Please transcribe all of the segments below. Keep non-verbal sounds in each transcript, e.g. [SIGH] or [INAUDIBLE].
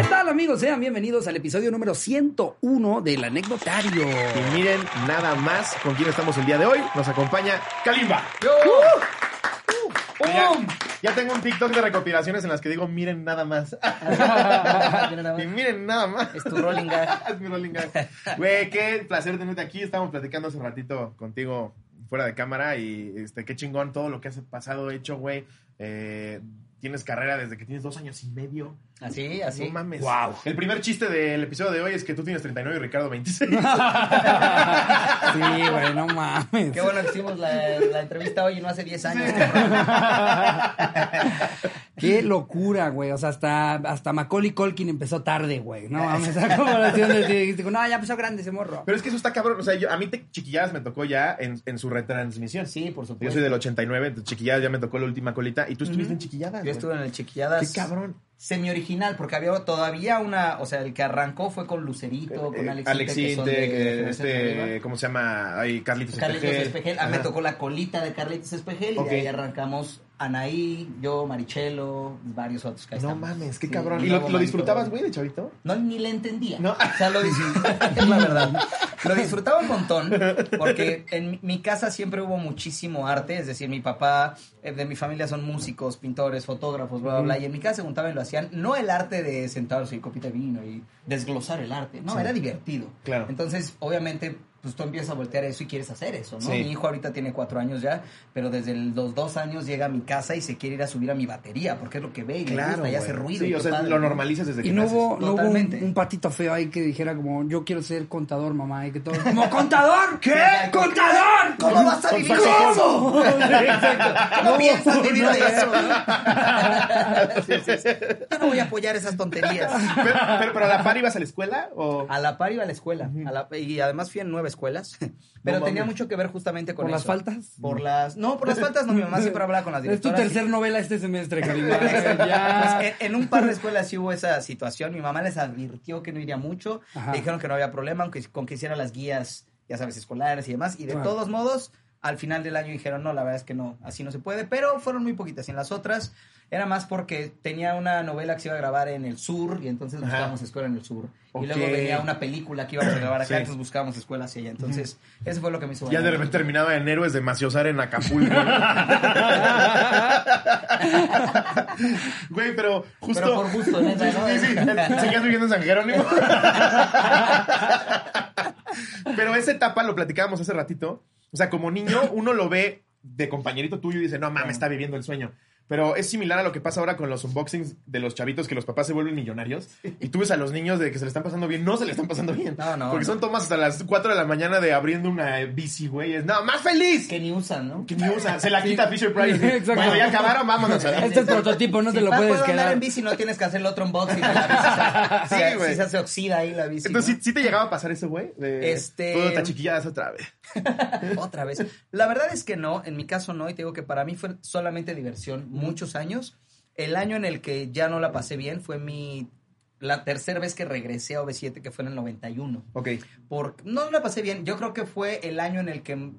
¿Qué tal amigos? Sean bienvenidos al episodio número 101 del anecdotario. Y miren nada más con quién estamos el día de hoy. Nos acompaña Kalimba. Ya, ya tengo un TikTok de recopilaciones en las que digo, miren nada más. [LAUGHS] y miren nada más. Es tu rolling gag. [LAUGHS] es mi rolling gag. Güey, qué placer tenerte aquí. Estábamos platicando hace ratito contigo fuera de cámara y este, qué chingón todo lo que has pasado, hecho, güey. Eh, tienes carrera desde que tienes dos años y medio. Así, así. No mames. Wow. El primer chiste del episodio de hoy es que tú tienes 39 y Ricardo 26. [LAUGHS] Sí, güey, no mames. Qué bueno que hicimos la, la entrevista hoy y no hace 10 años. Qué locura, güey. O sea, hasta, hasta Macaulay Colkin empezó tarde, güey. No mames, [LAUGHS] esa comparación de No, ya empezó grande ese morro. Pero es que eso está cabrón. O sea, yo- a mí te, Chiquilladas me tocó ya en, en su retransmisión. Sí, por Yo supuesto. soy del 89, entonces Chiquilladas ya me tocó la última colita. Y tú estuviste en Chiquilladas. Yo güey. estuve en el Chiquilladas. Qué cabrón. Semi-original, porque había todavía una. O sea, el que arrancó fue con Lucerito, con Eh, Alex, que de eh, Generación este. ¿cómo se llama? Ay, Carlitos, Carlitos Espejel. Espejel. A mí me tocó la colita de Carlitos Espejel y de ahí arrancamos Anaí, yo, Marichelo, varios otros que ahí No estamos. mames, qué Sí, cabrón. ¿Y lo, lo disfrutabas, güey, de chavito? No, ni le entendía. No. O sea, lo disfrutaba, es [LAUGHS] [LAUGHS] la verdad. Lo disfrutaba un montón, porque en mi, casa siempre hubo muchísimo arte, es decir, mi papá, eh, de mi familia son músicos, pintores, fotógrafos, bla, bla, bla, y en mi casa se juntaban y lo hacían, no el arte de sentarse y copita de vino y desglosar el arte, no, Sí. era divertido. Claro. Entonces, obviamente, pues tú empiezas a voltear eso y quieres hacer eso, ¿no? Sí. Mi hijo ahorita tiene cuatro años ya, pero desde los dos años llega a mi casa y se quiere ir a subir a mi batería, porque es lo que ve y le gusta y hace ruido. Sí, y o sea, padre, lo ¿no? normalizas desde que no naces. hubo, no hubo un, patito feo ahí que dijera como, yo quiero ser contador, mamá. Y que todo, como, [LAUGHS] ¿contador? ¿Qué? ¡Contador! ¿Cómo vas a vivir eso? [LAUGHS] ¿Cómo piensas vivir de eso? no. no? [LAUGHS] Sí, sí, sí. Yo no voy a apoyar esas tonterías. Pero, pero, pero a la par ibas a la escuela o... A la par iba a la escuela. a la- y además fui en nueve escuelas. [LAUGHS] Pero No tenía mucho que ver justamente con ¿Por las faltas? Por las... No, por las faltas no. Mi mamá siempre hablaba con las Es tu directoras. tercer novela este semestre, [LAUGHS] Kalimba. ya. Pues, en, en un par de escuelas sí hubo esa situación. Mi mamá les advirtió que no iría mucho. Le dijeron que no había problema, aunque con que hiciera las guías, ya sabes, escolares y demás. Y de todos modos, al final del año dijeron, no, la verdad es que no, así no se puede. Pero fueron muy poquitas. Y en las otras era más porque tenía una novela que se iba a grabar en el sur y entonces buscábamos escuela en el sur. Y luego venía una película que íbamos a grabar acá, Sí. entonces buscábamos escuela hacia allá. Entonces, eso fue lo que me hizo Ya de repente terminaba en Héroes de Maciosar en Acapulco. [LAUGHS] Güey, pero justo... Pero por gusto, neta, ¿no? Sí, sí, [LAUGHS] seguías viviendo en San Jerónimo. [LAUGHS] Pero esa etapa lo platicábamos hace ratito. O sea, como niño, uno lo ve de compañerito tuyo y dice, no mames, está viviendo el sueño. Pero es similar a lo que pasa ahora con los unboxings de los chavitos que los papás se vuelven millonarios. Y tú ves a los niños de que se le están pasando bien. No se le están pasando bien. No, no, Porque no. son tomas hasta las 4 de la mañana de abriendo una bici, güey. Es, no, más feliz. Que ni usan, ¿no? Que ni usa. Se la quita Fisher Price. [LAUGHS] Exacto. Bueno, ya acabaron, vámonos. Este es prototipo, no te lo puedes puedo andar quedar. en bici no tienes que hacer el otro unboxing de la bici. o sea, [LAUGHS] Sí, si- güey. si se hace oxida ahí la bici. Entonces, ¿no? ¿sí, sí te llegaba a pasar eso, güey? De, Este- Puta chiquilladas otra vez. [LAUGHS] Otra vez. La verdad es que no, en mi caso no, y te digo que para mí fue solamente diversión muchos años. El año en el que ya no la pasé bien fue mi la tercera vez que regresé a OV7, que fue en el 91. Ok. Por, no la pasé bien, yo creo que fue el año en el que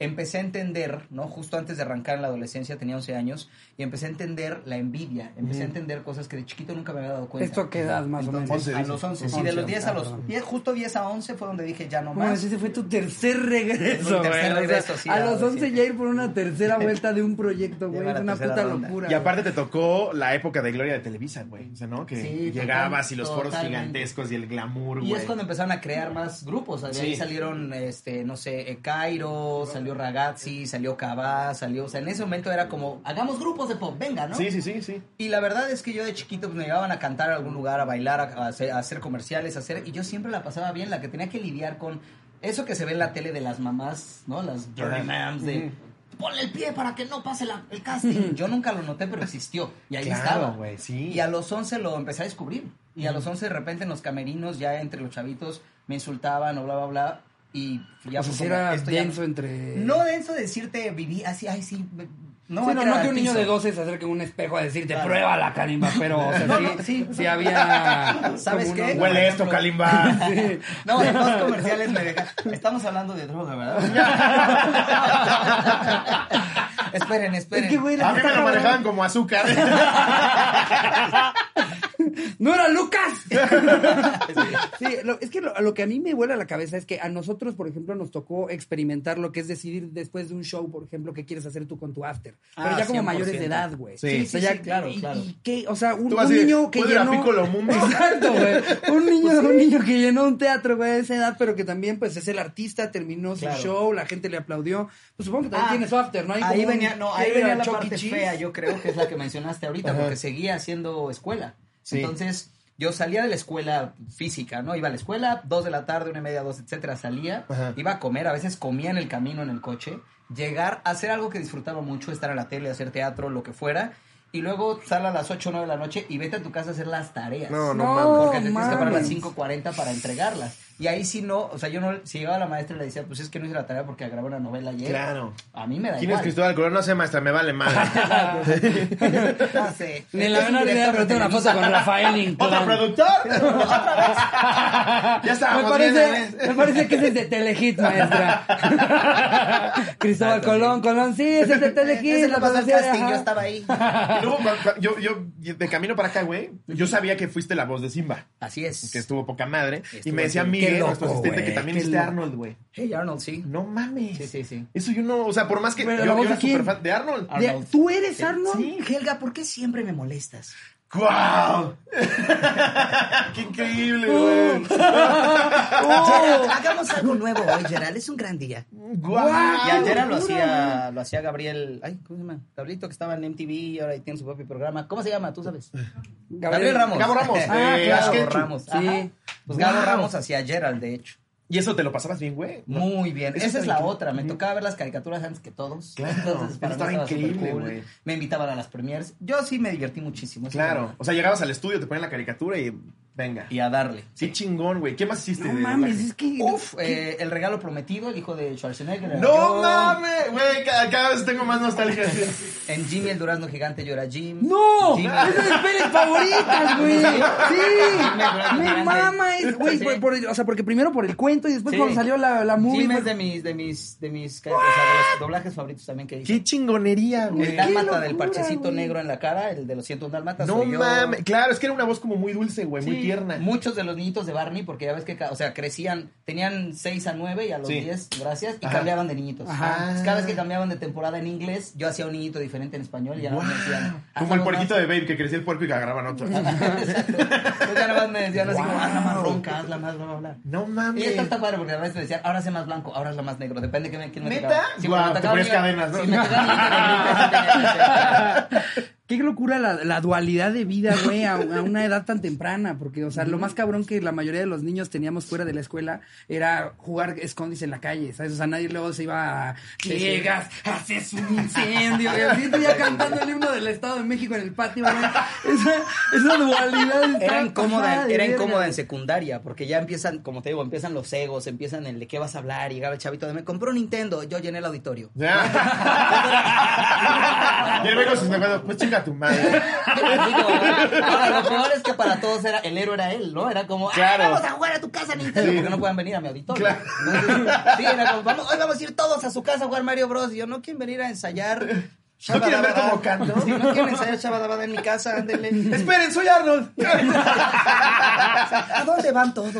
empecé a entender, ¿no? Justo antes de arrancar en la adolescencia, tenía 11 años, y empecé a entender la envidia, empecé a entender cosas que de chiquito nunca me había dado cuenta. ¿Esto a qué edad más o menos? Entonces, 11 a los 11, sí, 11, de los 10 a ah, los perdón. 10, justo 10 a 11 fue donde dije ya no Bueno, más. ese fue tu tercer regreso, Mi tercer güey. O sea, regreso, sí, a a los ver, 11 sí. ya ir por una tercera vuelta de un proyecto, güey. Es una puta ronda. locura. Y aparte te tocó la época de gloria de Televisa, güey. O sea, ¿no? Que Sí, llegabas total- y los foros totalmente. gigantescos y el glamour, güey. Y es cuando empezaron a crear más grupos. De ahí Sí. salieron, este, no sé, Cairo, salió Ragazzi, salió Cabá, salió. O sea, en ese momento era como, hagamos grupos de pop, venga, ¿no? Sí, sí, sí, sí. Y la verdad es que yo de chiquito pues, me llevaban a cantar a algún lugar, a bailar, a, hacer, a hacer comerciales, a hacer. Y yo siempre la pasaba bien, la que tenía que lidiar con eso que se ve en la tele de las mamás, ¿no? Las dirty mams de. Ponle el pie para que no pase la- el casting. Yo nunca lo noté, pero existió. Y ahí Claro, estaba. güey, sí. Y a los 11 lo empecé a descubrir. Y a los 11 de repente en los camerinos, ya entre los chavitos, me insultaban o bla, bla, bla. Y ya o sea, fue si como, era esto ya- denso entre... No denso decirte, viví así, ay, sí. me- No, Sí, no, no que un niño de 12 se acerque a un espejo a decirte, Claro. prueba la carimba, pero, o sea, No, sí, no, sí. sí había... ¿Sabes qué? Huele esto, Kalimba. [LAUGHS] Sí. No, en dos comerciales me dejan. Estamos hablando de droga, ¿verdad? [LAUGHS] esperen, esperen. Es que, güey, la A mí me lo manejaban como azúcar. [LAUGHS] ¡No era Lucas! [LAUGHS] Sí, lo- es que lo, lo que a mí me vuela la cabeza es que a nosotros, por ejemplo, nos tocó experimentar lo que es decidir después de un show, por ejemplo, qué quieres hacer tú con tu after. Pero Ah, ya como 100%. mayores de edad, güey. Sí. O sea, Sí, ya- sí, claro, y, claro. y qué, o sea, un, de, niño que ¿puedo ir a llenó... [LAUGHS] Exacto, güey. Un niño, un niño que llenó un teatro, güey, a esa edad, pero que también, pues, es el artista, terminó su Claro. show, la gente le aplaudió. Pues supongo que también Ah, tiene su after, ¿no? Hay ahí venía, no, ahí venía la E. parte Cheese. fea, yo creo que es la que mencionaste ahorita, Ajá. porque seguía haciendo escuela. Sí. Entonces, yo salía de la escuela física, ¿no? Iba a la escuela, dos de la tarde, una y media, dos, etcétera, salía, Ajá. iba a comer, a veces comía en el camino, en el coche, llegar, hacer algo que disfrutaba mucho, estar en la tele, hacer teatro, lo que fuera, y luego sal a las 8 o 9 de la noche y vete a tu casa a hacer las tareas. No, no, No, mames. Porque te tienes que parar a las mames. 5.40 para entregarlas. Y ahí si no, o sea, yo no, si llegaba la maestra y le decía, pues es que no hice la tarea porque grabé una novela ayer. Claro. A mí me da ¿Quién es. Cristóbal Colón? No sé, maestra, me vale mal. No sé. Ni en la menor idea, pero tengo una foto con Rafael Inclán. ¿Otro productor? ¿Otra vez? ya Me estábamos parece, bien. me parece que ese es de Telehit, maestra. [LAUGHS] Cristóbal Colón, sí. Colón, sí, ese es de Telehit. Ese la no pasó el casting, yo estaba ahí. Y luego, yo, yo, de camino para acá, güey, yo sabía que fuiste la voz de Simba, Así es. que estuvo poca madre. y me decía así. Qué loco, nuestro asistente, güey, que también hiciste. Arnold, güey. Hey, Arnold, sí. No mames. Sí, sí, sí. Eso yo no, o sea, por más que Pero yo, yo era súper fan de Arnold. De- Arnold. ¿Tú eres Sí. Arnold? Sí, Helga, ¿por qué siempre me molestas? ¡Guau! [LAUGHS] ¡Qué increíble, güey! Gerald, [LAUGHS] hagamos [LAUGHS] algo nuevo hoy, Gerald. Es un gran día. ¡Guau! Y ayer lo hacía, lo hacía Gabriel. Ay, ¿cómo se llama? Gabrielito que estaba en MTV y ahora tiene su propio programa. ¿Cómo se llama? Tú sabes. Gabriel, Ramos. Gabo Ramos, Ah. Ash Gabo. Ramos. Sí. Ajá. Pues Gabo Wow. Ramos hacía Gerald, de hecho. Y eso te lo pasabas bien, güey. Muy bien. Eso Esa es la increíble. otra. Me tocaba ver las caricaturas antes que todos. Claro, Entonces, para estaba increíble, cool. güey. Me invitaban a las premiers. Yo sí me divertí muchísimo. Claro. O sea, llegabas al estudio, te ponían la caricatura y venga. Y a darle. Qué chingón, güey. ¿Qué más hiciste? No de mames, doblaje? es que... Uf, eh, El regalo prometido, el hijo de Schwarzenegger. ¡No mames! Güey, cada, cada vez tengo más nostalgia. [LAUGHS] En Jimmy el Durazno Gigante era Jim. ¡No! Jimmy- ¡Es de mis pelis favoritas, güey! [LAUGHS] ¡Sí! [LAUGHS] Me mama, es- güey, Sí. el- o sea, porque primero por el cuento y después Sí. cuando salió la, la movie... Jim es de mis, de mis, de mis, o sea, de los doblajes favoritos también que hice. ¡Qué chingonería, El güey! dálmata locura, del parchecito güey. negro en la cara, el de los 101 dálmatas. No mames. Claro, es que era una voz como muy dulce, güey, muy Sí, tierna. Muchos de los niñitos de Barney, porque ya ves que, o sea, crecían, tenían 6 a 9 y a los Sí. 10, gracias, y Ajá. cambiaban de niñitos. Ajá. Entonces, cada vez que cambiaban de temporada en inglés, yo hacía un niñito diferente en español y ya no me decían. Como el "Hazlo puerquito más". de Babe que crecía el puerco y agarraban otro. [LAUGHS] Exacto. Entonces ya nada más me decían así como, Wow. hazla más ronca, hazla más, bla, bla, bla. No Y mames. esto está padre porque a veces me decían, ahora sé más blanco, ahora es la más negro. Depende de quién me, ¿Neta? Sí, porque me te ponías cadenas, ¿no? Sí, me [LAUGHS] Qué locura la, la dualidad de vida, güey, a, a [LAUGHS] una edad tan temprana, porque, o sea, lo más cabrón que la mayoría de los niños teníamos fuera de la escuela era jugar escondis en la calle, ¿sabes? O sea, nadie luego se iba a... Llegas, haces un incendio, y así estoy ya cantando el himno del Estado de México en el patio, güey. Esa, esa dualidad Era incómoda, era incómoda en secundaria, porque ya empiezan, como te digo, empiezan los egos, empiezan el de qué vas a hablar, y llegaba el chavito de me compró un Nintendo, yo llené el auditorio. Ya. y el güey con sus negocios, tu madre. Ahora, lo peor es que para todos era, el héroe era él, ¿no? Era como, "Ah, Claro. vamos a jugar a tu casa Nintendo, Sí. porque no puedan venir a mi auditorio. Claro. Entonces, sí, era como, vamos, hoy vamos a ir todos a su casa a jugar Mario Bros. Y yo, ¿no quieren venir a ensayar? ¿No quieren ver cómo canto? Sí, ¿no quieren ensayar Shabadabada en mi casa? Ándenle. Esperen, soy Arnold. [LAUGHS] ¿A dónde van todos?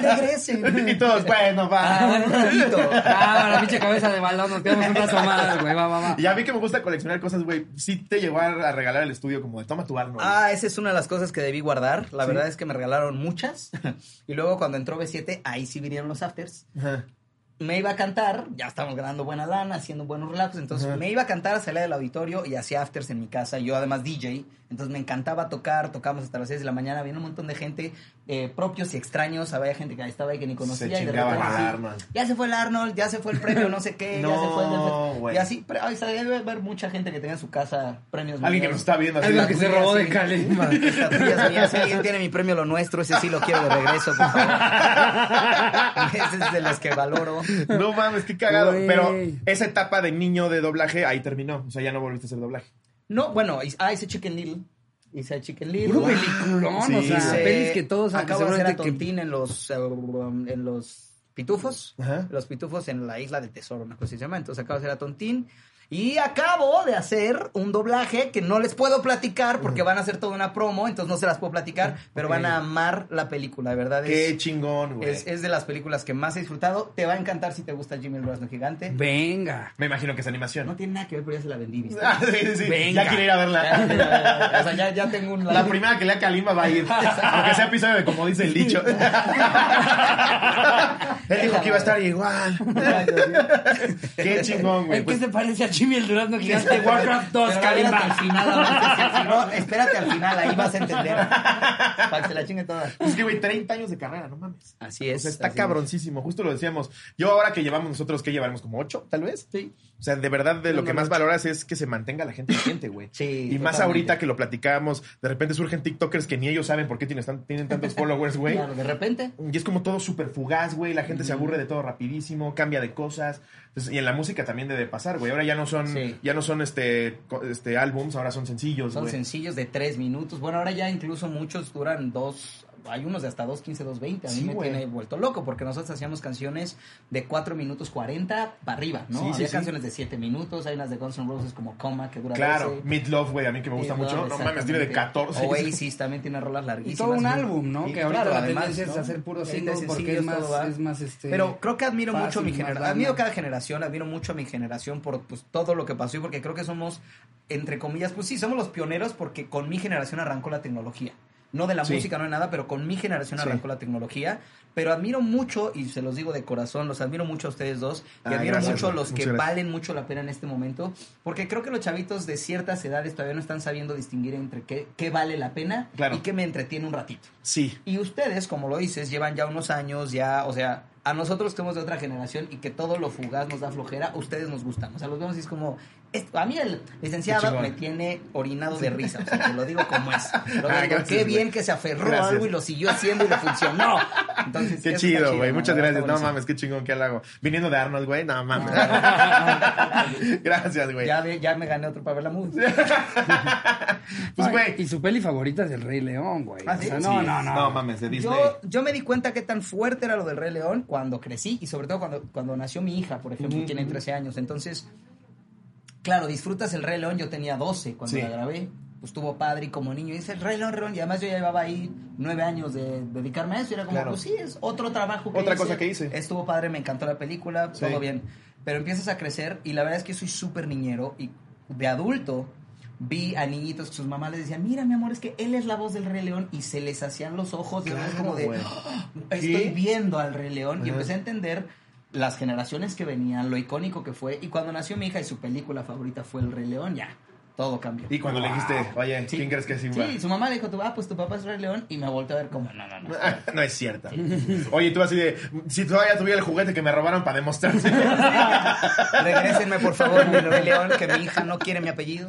Regresen. y todos, bueno, Ah, va. ratito. Ah, la pinche cabeza de balón, nos quedamos un rato más, güey, va, va, va. Y a mí que me gusta coleccionar cosas, güey, sí te llegó a a regalar el estudio como de toma tu Arnold. Ah, esa es una de las cosas que debí guardar. La verdad es que me regalaron muchas. Y luego cuando entró B7, ahí sí vinieron los afters. Me iba a cantar, ya estábamos ganando buena lana, haciendo buenos relatos. Entonces me iba a cantar, salía del auditorio y hacía afters en mi casa. Yo además DJ. Entonces me encantaba tocar, tocamos hasta las 6 de la mañana. Había un montón de gente, eh, propios y extraños. Había gente que estaba ahí que ni conocía. Se y de repente. Ya se fue el Arnold, ya se fue el premio, no sé qué, ya se fue el... güey. Y así, pero ay, sabía de ver mucha gente que tenía en su casa premios. Alguien que nos está viendo así. Alguien que se robó de [LAUGHS] mías. Si alguien tiene mi premio Lo Nuestro, ese sí lo quiero de regreso, por favor. [LAUGHS] ese es de los que valoro. No mames, qué cagado. Pero esa etapa de niño de doblaje ahí terminó. O sea, ya no volviste a hacer doblaje. No, bueno, ah, hice Chicken Little. Hice Chicken Little. Puro peliculón, Sí, o sea, pelis que todos... Acabo de hacer a seguramente que- Tontín en los, eh, um, en los pitufos. Ajá. Los pitufos en la isla del tesoro, una cosa así se llama. Entonces acabo de hacer a Tontín. Y acabo de hacer un doblaje que no les puedo platicar porque van a hacer toda una promo, entonces no se las puedo platicar, pero van a amar la película, de verdad. Qué Es, chingón, güey. es, es de las películas que más he disfrutado. Te va a encantar si te gusta Jimmy el Durazno Gigante. Venga. Me imagino que es animación. No tiene nada que ver, pero ya se la vendí, ¿viste? Ah, sí, sí, sí. Venga. Ya quiere ir a verla. o sea, ya, ya tengo un... La primera que lea Kalimba va a ir. Aunque sea episodio de como dice el dicho. [LAUGHS] Él dijo que iba a estar igual. Qué chingón, güey. ¿En Pues, qué se parece a Jimmy el Durazno Gigante Warcraft 2, Pero espérate al Kalimba? final, ahora, no, [LAUGHS] espérate al final, ahí vas a entender. Para que se la chingue toda. es que, güey, 30 años de carrera, no mames. Así O es. sea, está cabroncísimo. Justo lo decíamos. Yo ahora que llevamos nosotros, ¿qué llevaremos? ¿Como 8, tal vez? Sí. O sea, de verdad, de lo que más valoras es que se mantenga la gente vigente, güey. [LAUGHS] Sí, Y más ahorita que lo platicábamos, de repente surgen TikTokers que ni ellos saben por qué tienen, tan- tienen tantos [LAUGHS] followers, güey. Claro, de repente. Y es como todo súper fugaz, güey. La gente se aburre de todo rapidísimo, cambia de cosas. Entonces, y en la música también debe pasar, güey. Ahora ya no son, Sí. ya no son este, este álbums, ahora son sencillos, Son güey. sencillos de tres minutos. Bueno, ahora ya incluso muchos duran dos. Hay unos de hasta 2, 15, 2, 20. A mí Sí, me tiene vuelto loco porque nosotros hacíamos canciones de 4 minutos 40 para arriba, ¿no? Sí, sí, Había sí. canciones de 7 minutos. Hay unas de Guns N' Roses como Coma que dura Claro, 12. Meat Love, güey, a mí que me gusta mucho. No mames, tiene de exactamente. 14. Oasis también tiene rolas Y larguísimas. todo un álbum, ¿no? Y que ahorita claro, la además, tendencia es hacer puro single porque sencillos, es más, todo va. es más este. Pero creo que admiro fácil, mucho a mi generación. Admiro cada generación, admiro mucho a mi generación por pues, todo lo que pasó y porque creo que somos, entre comillas, pues sí, somos los pioneros porque con mi generación arrancó la tecnología. No de la Sí. música, no de nada, pero con mi generación Sí. arrancó la tecnología. Pero admiro mucho, y se los digo de corazón, los admiro mucho a ustedes dos. Y Ah, admiro gracias, mucho a los que gracias. valen mucho la pena en este momento. Porque creo que los chavitos de ciertas edades todavía no están sabiendo distinguir entre qué, qué vale la pena Claro. y qué me entretiene un ratito. Sí. Y ustedes, como lo dices, llevan ya unos años, ya, o sea, a nosotros que somos de otra generación y que todo lo fugaz nos da flojera, ustedes nos gustan. O sea, los vemos y es como, esto- a mí el Qué licenciado me tiene orinado de risa, o sea, te lo digo [LAUGHS] como es. Lo Ah, digo, gracias, qué bien que se aferró a algo y lo siguió haciendo y le funcionó. Entonces, Qué chido, güey. Muchas gracias. No mames, qué chingón que hago. Viniendo de Arnold, güey. No mames. [LAUGHS] [LAUGHS] gracias, güey. Ya, me gané otro para ver la. Pues, güey. Y su peli favorita es El Rey León, güey. ¿Ah, O Sí. no, no, no. No mames, de Disney. Yo, yo me di cuenta qué tan fuerte era lo del Rey León cuando crecí y sobre todo cuando, cuando nació mi hija, por ejemplo, Ujú, tiene ujú. 13 años. Entonces, claro, disfrutas el Rey León, yo tenía 12 cuando Sí. la grabé. Pues estuvo padre y como niño y dice el Rey León, Rey León, y además yo ya llevaba ahí nueve años de dedicarme a eso y era como, Claro. pues sí, es otro trabajo que Otra hice. cosa que hice. Estuvo padre, me encantó la película, Sí. todo bien. Pero empiezas a crecer y la verdad es que soy súper niñero y de adulto vi a niñitos que sus mamás les decían, mira mi amor, es que él es la voz del Rey León y se les hacían los ojos y Claro, como de. "Ah, estoy viendo al Rey León y empecé a entender las generaciones que venían, lo icónico que fue y cuando nació mi hija y su película favorita fue el Rey León, ya, todo cambió. Y cuando le dijiste, oye, Sí. ¿quién crees que es Simba? Sí, su mamá le dijo, tú, ah, pues tu papá es Rey León y me volteó a ver como, no, no, no. no es cierto. [LAUGHS] Oye, tú así de, si todavía tuviera el juguete que me robaron para demostrarse. [LAUGHS] Regrésenme por favor mi Rey León, que mi hija no quiere mi apellido.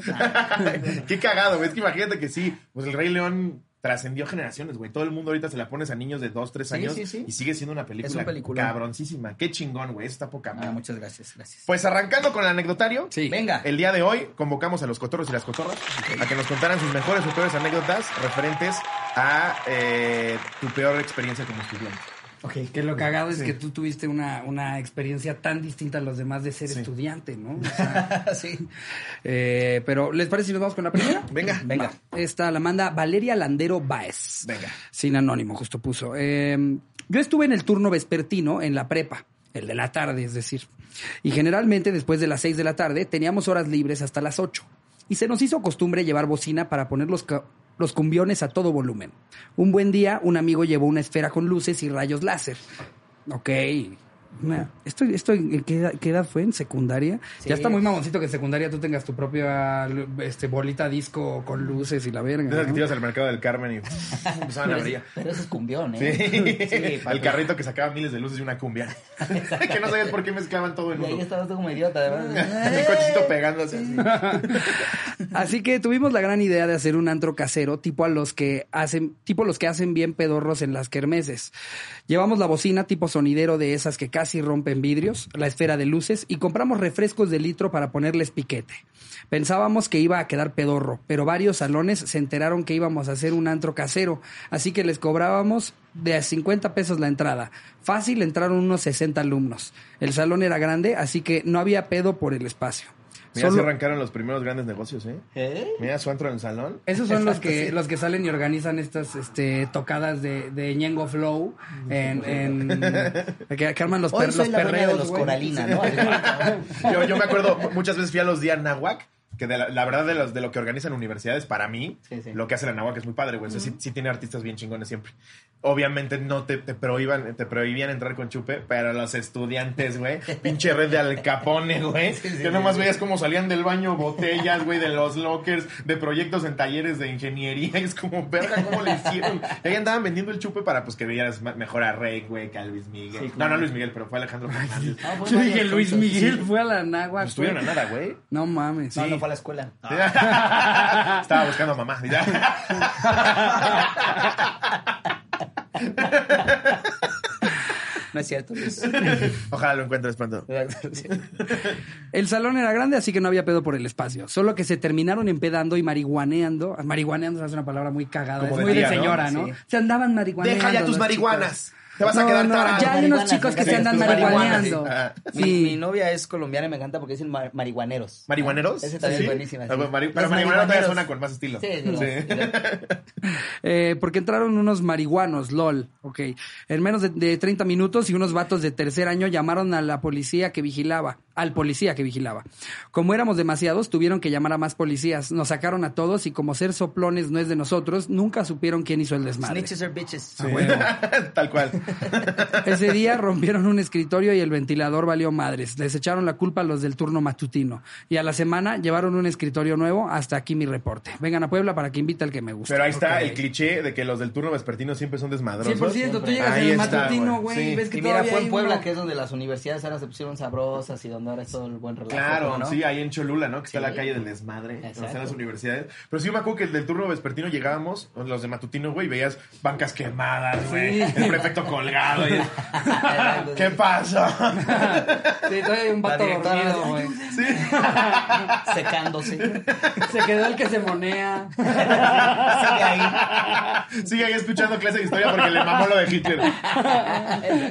[LAUGHS] Qué cagado, güey. Es que imagínate que sí, pues el Rey León trascendió generaciones, güey. Todo el mundo ahorita se la pones a niños de 2, 3 Sí, años sí, sí. y sigue siendo una película Es un peliculón. cabroncísima. Qué chingón, güey. Está poca Ah, madre. muchas gracias, gracias. Pues arrancando con el anecdotario. Sí. Venga. El día de hoy convocamos a los cotorros y las cotorras a que nos contaran sus mejores o peores anécdotas referentes a eh, tu peor experiencia como estudiante. Ok, que lo cagado es Sí. que tú tuviste una, una experiencia tan distinta a los demás de ser Sí. estudiante, ¿no? O sea, [LAUGHS] sí. eh, pero, ¿les parece si nos vamos con la primera? Venga, Venga. Esta la manda Valeria Landero Baez. Venga. Sin anónimo, justo puso. Eh, yo estuve en el turno vespertino en la prepa, el de la tarde, es decir. Y generalmente después de las 6 de la tarde teníamos horas libres hasta las 8. Y se nos hizo costumbre llevar bocina para poner los, los cumbiones a todo volumen. Un buen día, un amigo llevó una esfera con luces y rayos láser. Ok. Mira, ¿Esto, esto en qué, edad, qué edad fue? ¿En secundaria? Sí. Ya está muy mamoncito que en secundaria tú tengas tu propia este, bolita disco con luces y la verga. Que ¿no? te ibas al mercado del Carmen y [LAUGHS] empezaban a Pero, brillar. ese- pero eso es cumbión, Sí. ¿eh? Sí, [LAUGHS] papi. el carrito que sacaba miles de luces y una cumbia. [LAUGHS] que no sabías por qué mezclaban todo en Y ahí estabas tú como idiota, de verdad. el cochecito pegándose así. Así que tuvimos la gran idea de hacer un antro casero tipo a los que hacen, tipo los que hacen bien pedorros en las kermeses. Llevamos la bocina tipo sonidero de esas que casi rompen vidrios, la esfera de luces y compramos refrescos de litro para ponerles piquete. Pensábamos que iba a quedar pedorro, pero varios salones se enteraron que íbamos a hacer un antro casero, así que les cobrábamos de a 50 pesos la entrada. Fácil entraron unos 60 alumnos. El salón era grande, así que no había pedo por el espacio. Mira, Solo- se arrancaron los primeros grandes negocios, ¿eh? ¿Eh? Mira su antro en el salón. Esos son los que [LAUGHS] sí. los que salen y organizan estas este, tocadas de, de Ñengo Flow en, en que, que arman los, Hoy per- soy los la dueña de perreos, los. Coralina, ¿no? [LAUGHS] Yo, yo me acuerdo, muchas veces fui a los días Nahuac, que de la, la verdad de, los, de lo que organizan universidades, para mí, Sí, sí. lo que hace la Nahuac es muy padre, güey. O sea, sí, sí tiene artistas bien chingones siempre. Obviamente no te, te prohíban, te prohibían entrar con chupe, pero los estudiantes, güey, [LAUGHS] pinche red de Al Capone, güey, Sí, sí, que nomás sí. veías cómo salían del baño botellas, güey, de los lockers, de proyectos en talleres de ingeniería, y [LAUGHS] es como, verga, ¿cómo le hicieron? Y ahí andaban vendiendo el chupe para, pues, que veías mejor a Rey, güey, que a Luis Miguel. Sí, No, no Luis Miguel, pero fue Alejandro Fernández. Ah, Yo dije Luis. Miguel fue a la Nagua. No estuvieron a nada, güey. No mames. No, no fue a la escuela. [LAUGHS] Estaba buscando a mamá. [LAUGHS] No es cierto, Luis. Ojalá lo encuentres pronto. Sí. El salón era grande, así que no había pedo por el espacio. Solo que se terminaron empedando y marihuaneando. Marihuaneando es una palabra muy cagada. Como es de muy de señora, ¿no? Sí. Se andaban marihuaneando. Deja ya tus marihuanas. Te vas a quedar no, tarado. Ya hay unos Marihuanas, chicos que se andan marihuaneando. sí. Ah. Mi, Sí. mi novia es colombiana y me encanta porque dicen mar- marihuaneros. ¿Marihuaneros? Ese también es buenísima, sí. Ah, bueno, mari- Los pero marihuana todavía suena con más estilo. Sí, Sí. [LAUGHS] Eh, porque entraron unos marihuanos, lol, ok. En menos de, de 30 minutos y unos vatos de tercer año llamaron a la policía que vigilaba, al policía que vigilaba. Como éramos demasiados, tuvieron que llamar a más policías. Nos sacaron a todos y como ser soplones no es de nosotros, nunca supieron quién hizo el desmadre. Snitches are bitches. Sí. [LAUGHS] Tal cual. Ese día rompieron un escritorio y el ventilador valió madres. Les echaron la culpa a los del turno matutino. Y a la semana llevaron un escritorio nuevo. Hasta aquí mi reporte. Vengan a Puebla para que invite al que me gusta. Pero ahí está el cliché de que los del turno vespertino siempre son desmadrosos. 100%, tú llegas Ahí en el está, matutino, güey. Sí. y ves que Y mira, fue en Puebla, uno- que es donde las universidades ahora se pusieron sabrosas y donde ahora es todo el buen relajo. Claro, ¿no? sí, ahí en Cholula, ¿no? Que está Sí. la calle del desmadre, donde Exacto. están las universidades. Pero sí me acuerdo que el del turno vespertino llegábamos, los de matutino, güey, y veías bancas quemadas, güey, Sí. el prefecto colgado. y-. [LAUGHS] ¿Qué pasa? Sí, todavía hay un vato dormido, de- güey. Sí. [LAUGHS] Secándose. Se quedó el que se monea. [LAUGHS] Sigue ahí. Sigue ahí escuchando clase de historia porque le mamó lo de Hitler.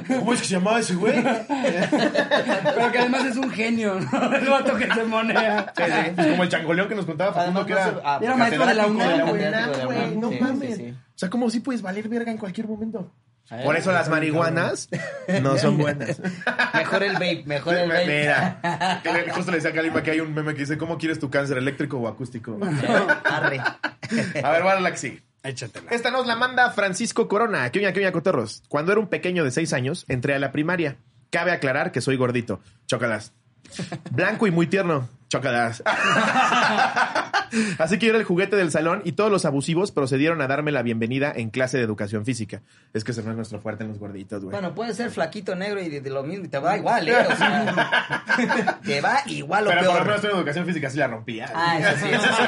¿Cómo es que se llamaba ese güey? Pero que además es un genio, ¿no? [LAUGHS] El vato que se monea. Sí, sí. Pues como el changoleón que nos contaba Facundo, Además, que no era... se- ah, Era maestro de la UNAM, güey. No mames. O sea, como si puedes valer verga en cualquier momento. Ver, Por eso las marihuanas [LAUGHS] no son buenas. Mejor el vape, mejor el vape. Mira, justo le decía a Kalima que hay un meme que dice, ¿cómo quieres tu cáncer, eléctrico o acústico? [LAUGHS] Arre. A ver, vale la que. Échatela. Esta nos la manda Francisco Corona. Que oña, que oña, cotorros. Cuando era un pequeño de seis años, entré a la primaria. Cabe aclarar que soy gordito. Chócalas. Blanco y muy tierno. Chócalas. [LAUGHS] Así que yo era el juguete del salón y todos los abusivos procedieron a darme la bienvenida en clase de educación física. Es que ese no es nuestro fuerte en los gorditos, güey. Bueno, puede ser flaquito negro y de, de lo mismo y te va igual, ¿eh? O sea, [LAUGHS] te va igual o Pero por lo peor. menos en educación física sí la rompía. Ah, eso sí, eso sí.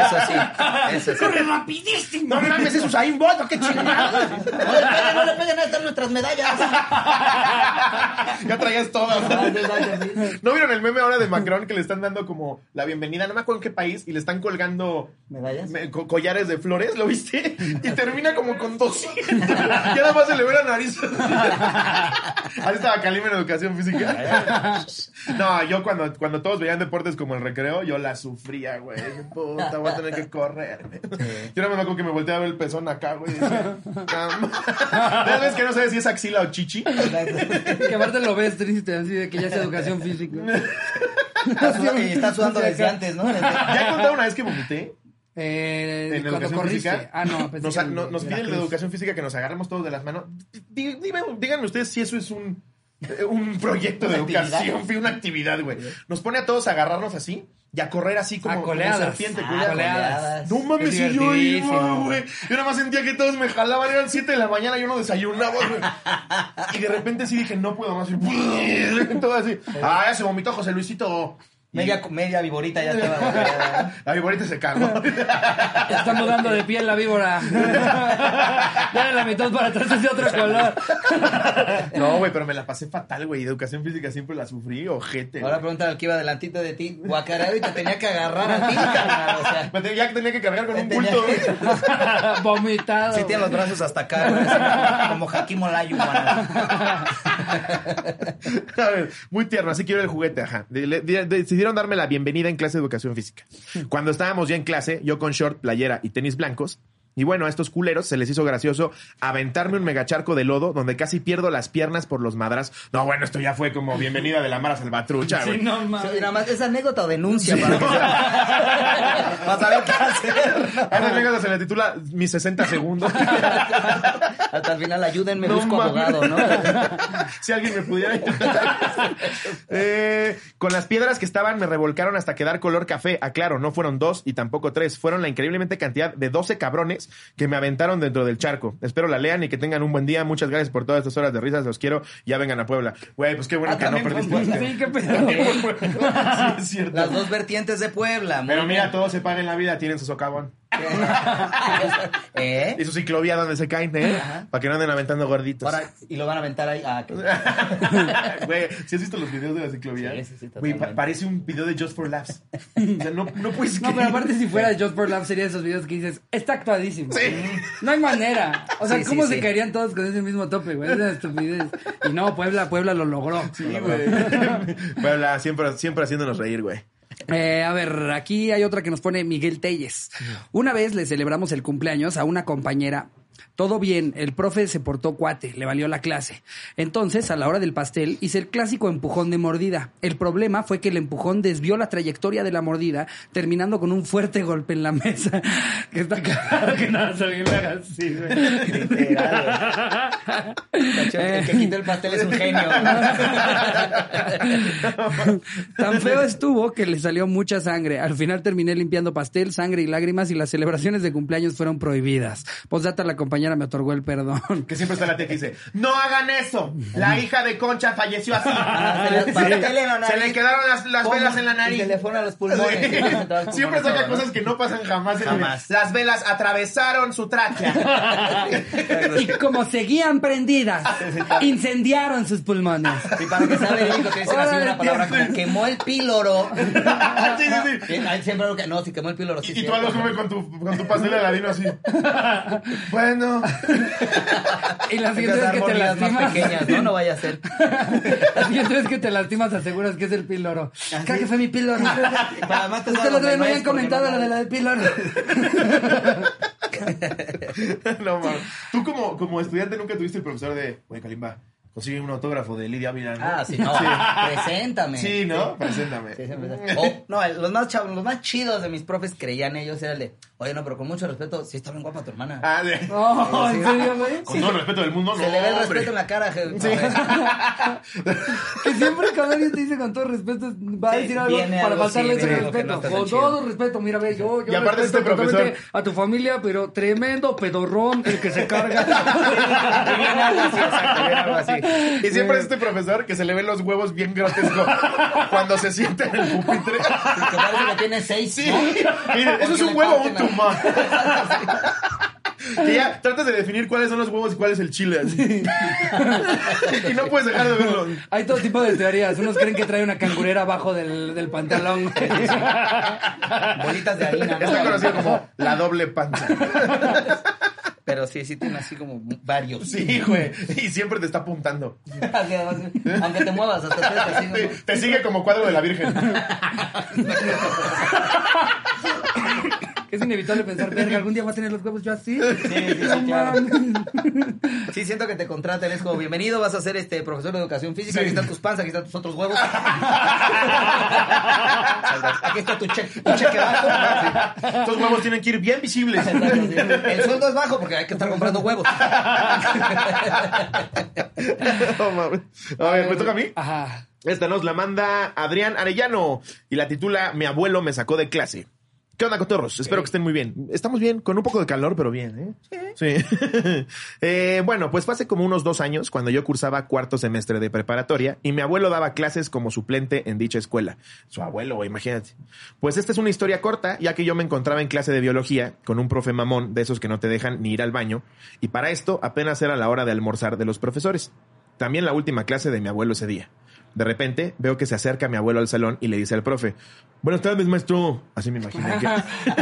Eso sí. Eso sí. ¡Corre rapidísimo! No mames, es Usain Bolt, qué chingada. No le peguen, no le peguen, ahí están nuestras medallas. ya traías todas. [LAUGHS] ¿No vieron el meme ahora de Macron que le están dando como la bienvenida? No me acuerdo en qué país y le están colgando ¿Medallas? me- co- collares de flores, ¿lo viste? [LAUGHS] Y termina como con 200. Y nada más se le ve la nariz. [LAUGHS] Ahí estaba Kalim en educación física. No, yo cuando, cuando todos veían deportes como el recreo, yo la sufría, güey. Puta, voy a tener que correr. Yo no me acuerdo que me volteé a ver el pezón acá, güey. y decía, "Cam". ¿Ya ves que no sabes si es axila o chichi? Que aparte lo ves triste, así de que ya es educación física. [LAUGHS] Está sudando, y está sudando desde antes, ¿no? [LAUGHS] ¿Ya contaron una vez que vomité? Eh, en educación corriste. física. Ah, no, pensé nos, que nos de pide el de Veracruz. educación física que nos agarremos todos de las manos. Díganme ustedes si eso es un, un proyecto de educación, fí- una actividad, güey. Nos pone a todos a agarrarnos así y a correr así como, como serpiente. Ah, coleadas. No mames, Es si yo iba, güey. Yo nada más sentía que todos me jalaban, eran 7 de la mañana, yo no desayunaba, güey. Y de repente sí dije, no puedo más. [LAUGHS] Y todo así. Ah, ya se vomitó José Luisito. Media, media viborita ya estaba. [LAUGHS] La viborita se cagó. [LAUGHS] Ya está mudando de piel la víbora. ya de la mitad para atrás es de otro color. [LAUGHS] No, güey, pero me la pasé fatal, güey. Educación física siempre la sufrí, ojete. Ahora güey. pregúntale al que iba delantito de ti, guacareo y te tenía que agarrar a ti, carnal. O sea, Me te- Ya tenía que cargar con un bulto, que-. Vomitado. Sí, tiene los brazos hasta acá, güey, como Hakim Olajuwon. A ver, muy tierno, así quiero el juguete, ajá. De- le- de- decidieron darme la bienvenida en clase de educación física. Cuando estábamos ya en clase, yo con short, playera y tenis blancos, y bueno, a estos culeros se les hizo gracioso aventarme un megacharco de lodo donde casi pierdo las piernas por los madras. No, bueno, esto ya fue como bienvenida de la Mara Salvatrucha, güey. no Sí, mames. nada más, es anécdota o denuncia para que se... [LAUGHS] Para saber qué hacer. A esa anécdota se le titula Mis 60 segundos. [LAUGHS] Hasta el final, ayúdenme, No busco mames. abogado, ¿no? [LAUGHS] si alguien me pudiera ayudar. Eh, con las piedras que estaban me revolcaron hasta quedar color café. Aclaro, no fueron dos y tampoco tres. Fueron la increíblemente cantidad de 12 cabrones que me aventaron dentro del charco. Espero la lean y que tengan un buen día. Muchas gracias por todas estas horas de risas. Los quiero. Ya vengan a Puebla. Güey, pues qué bueno Ah, que no perdiste. Sí, qué pedo. [LAUGHS] sí, es cierto. Las dos vertientes de Puebla. Pero mira, bien. todo se paga en la vida. Tienen su socavón. [LAUGHS] ¿Eh? Y su ciclovía donde se caen, ¿eh? Ajá. Para que no anden aventando gorditos. Ahora, y lo van a aventar ahí. Ah, [LAUGHS] Güey, ¿sí has visto los videos de la ciclovía? Sí, sí, sí, Güey, pa- parece un video de Just for Laughs. O sea, no, no puedes No, pero aparte si fuera Just for Love sería esos videos que dices, está actuadísimo. Sí. No hay manera. O sea, Sí, sí, ¿cómo se caerían todos con ese mismo tope, güey? Es una estupidez. Y no, Puebla, Puebla lo logró. Sí, güey. [LAUGHS] Puebla, siempre, siempre haciéndonos reír, güey. Eh, a ver, aquí hay otra que nos pone Miguel Telles. Una vez le celebramos el cumpleaños a una compañera. Todo bien, el profe se portó cuate, le valió la clase. Entonces, a la hora del pastel, hice el clásico empujón de mordida. El problema fue que el empujón desvió la trayectoria de la mordida, terminando con un fuerte golpe en la mesa. [LAUGHS] que está claro que nada, se le haga así. Cacho, El que quita el pastel es un genio. [LAUGHS] Tan feo estuvo que le salió mucha sangre. Al final terminé limpiando pastel, sangre y lágrimas y las celebraciones de cumpleaños fueron prohibidas. Postdata, la compañera me otorgó el perdón. Que siempre está la tía que dice, no hagan eso. La hija de Concha falleció así. Ah, se le- [LAUGHS] Se le quedaron las, las velas en la nariz. El teléfono a los pulmones. Sí. [LAUGHS] Siempre saca cosas que no pasan jamás. en el- Jamás. Las velas atravesaron su tráquea. [LAUGHS] Y como seguían prendidas, incendiaron sus pulmones. Y para que sea verídico, te dicen así una palabra como quemó el píloro. sí, sí, sí. Siempre algo que no, si quemó el píloro, sí. Y, tú a lo sí. sube con tu, con tu pastel de ladino así. bueno. [LAUGHS] Y la siguiente vez que te lastimas, pequeñas, ¿no? No vaya a ser. [LAUGHS] la siguiente vez que te lastimas aseguras que es el píloro. Creo que fue mi píloro. [LAUGHS] Para más te Ustedes lo no habían comentado lo de la del píloro. no mames. Tú como, como estudiante nunca tuviste el profesor de, güey, Kalimba, consigue un autógrafo de Lidia Ávila, ¿no? Ah, sí, no. Preséntame. Sí, ¿no? Preséntame. Sí, siempre está. O, no, los más chavos, los más chidos de mis profes creían ellos era el de, oye, no, pero con mucho respeto, sí está bien guapa tu hermana. Ah, de- No, ¿en Sí. serio, güey? con todo el respeto del mundo, Se no, le ve el hombre. respeto en la cara, je- Sí. [LAUGHS] Que siempre que alguien te dice con todo respeto, va a Sí, decir algo para algo, faltarle sí, ese respeto. no con todo respeto, mira, ve, yo, yo Y aparte respeto este profesor- a tu familia, pero tremendo pedorrón el que se carga. [LAUGHS] Viene algo así, exacto, viene algo así. Y siempre es este profesor que se le ven los huevos bien grotescos [LAUGHS] cuando se sienta en el pupitre. Que parece que tiene seis. Sí, ¿no? Mire, eso es un huevo o un a- tumor. Que ya tratas de definir cuáles son los huevos y cuál es el chile. así. [LAUGHS] y no puedes dejar de verlo. Hay todo tipo de teorías. Unos creen que trae una cangurera abajo del, del pantalón. Bolitas de harina, ¿no? Está conocido como la doble panza. Pero sí, sí tiene así como varios. Sí, güey. Y siempre te está apuntando. [LAUGHS] Aunque te muevas, hasta te ¿no? Te, te sigue como cuadro de la Virgen. Es inevitable pensar, verga, algún día va a tener los huevos yo así. Sí, sí, sí, claro. Sí, siento que te contraten, es como, bienvenido, vas a ser este profesor de educación física, Sí. aquí están tus panzas, aquí están tus otros huevos. [LAUGHS] aquí está tu cheque, tu cheque bajo. Estos huevos tienen que ir bien visibles. Exacto, sí. El sueldo es bajo porque hay que estar comprando huevos. [LAUGHS] A ver, ¿me toca a mí? Ajá. Esta nos la manda Adrián Arellano y la titula Mi abuelo me sacó de clase. ¿Qué onda, cotorros? Espero que estén muy bien. Estamos bien, con un poco de calor, pero bien, ¿eh? Sí. [LAUGHS] Eh, bueno, pues fue hace como unos dos años cuando yo cursaba cuarto semestre de preparatoria y mi abuelo daba clases como suplente en dicha escuela. Su abuelo, imagínate. Pues esta es una historia corta, ya que yo me encontraba en clase de biología con un profe mamón de esos que no te dejan ni ir al baño y para esto apenas era la hora de almorzar de los profesores. También la última clase de mi abuelo ese día. De repente veo que se acerca mi abuelo al salón y le dice al profe, Buenas tardes, maestro. Así me imaginé que... [LAUGHS]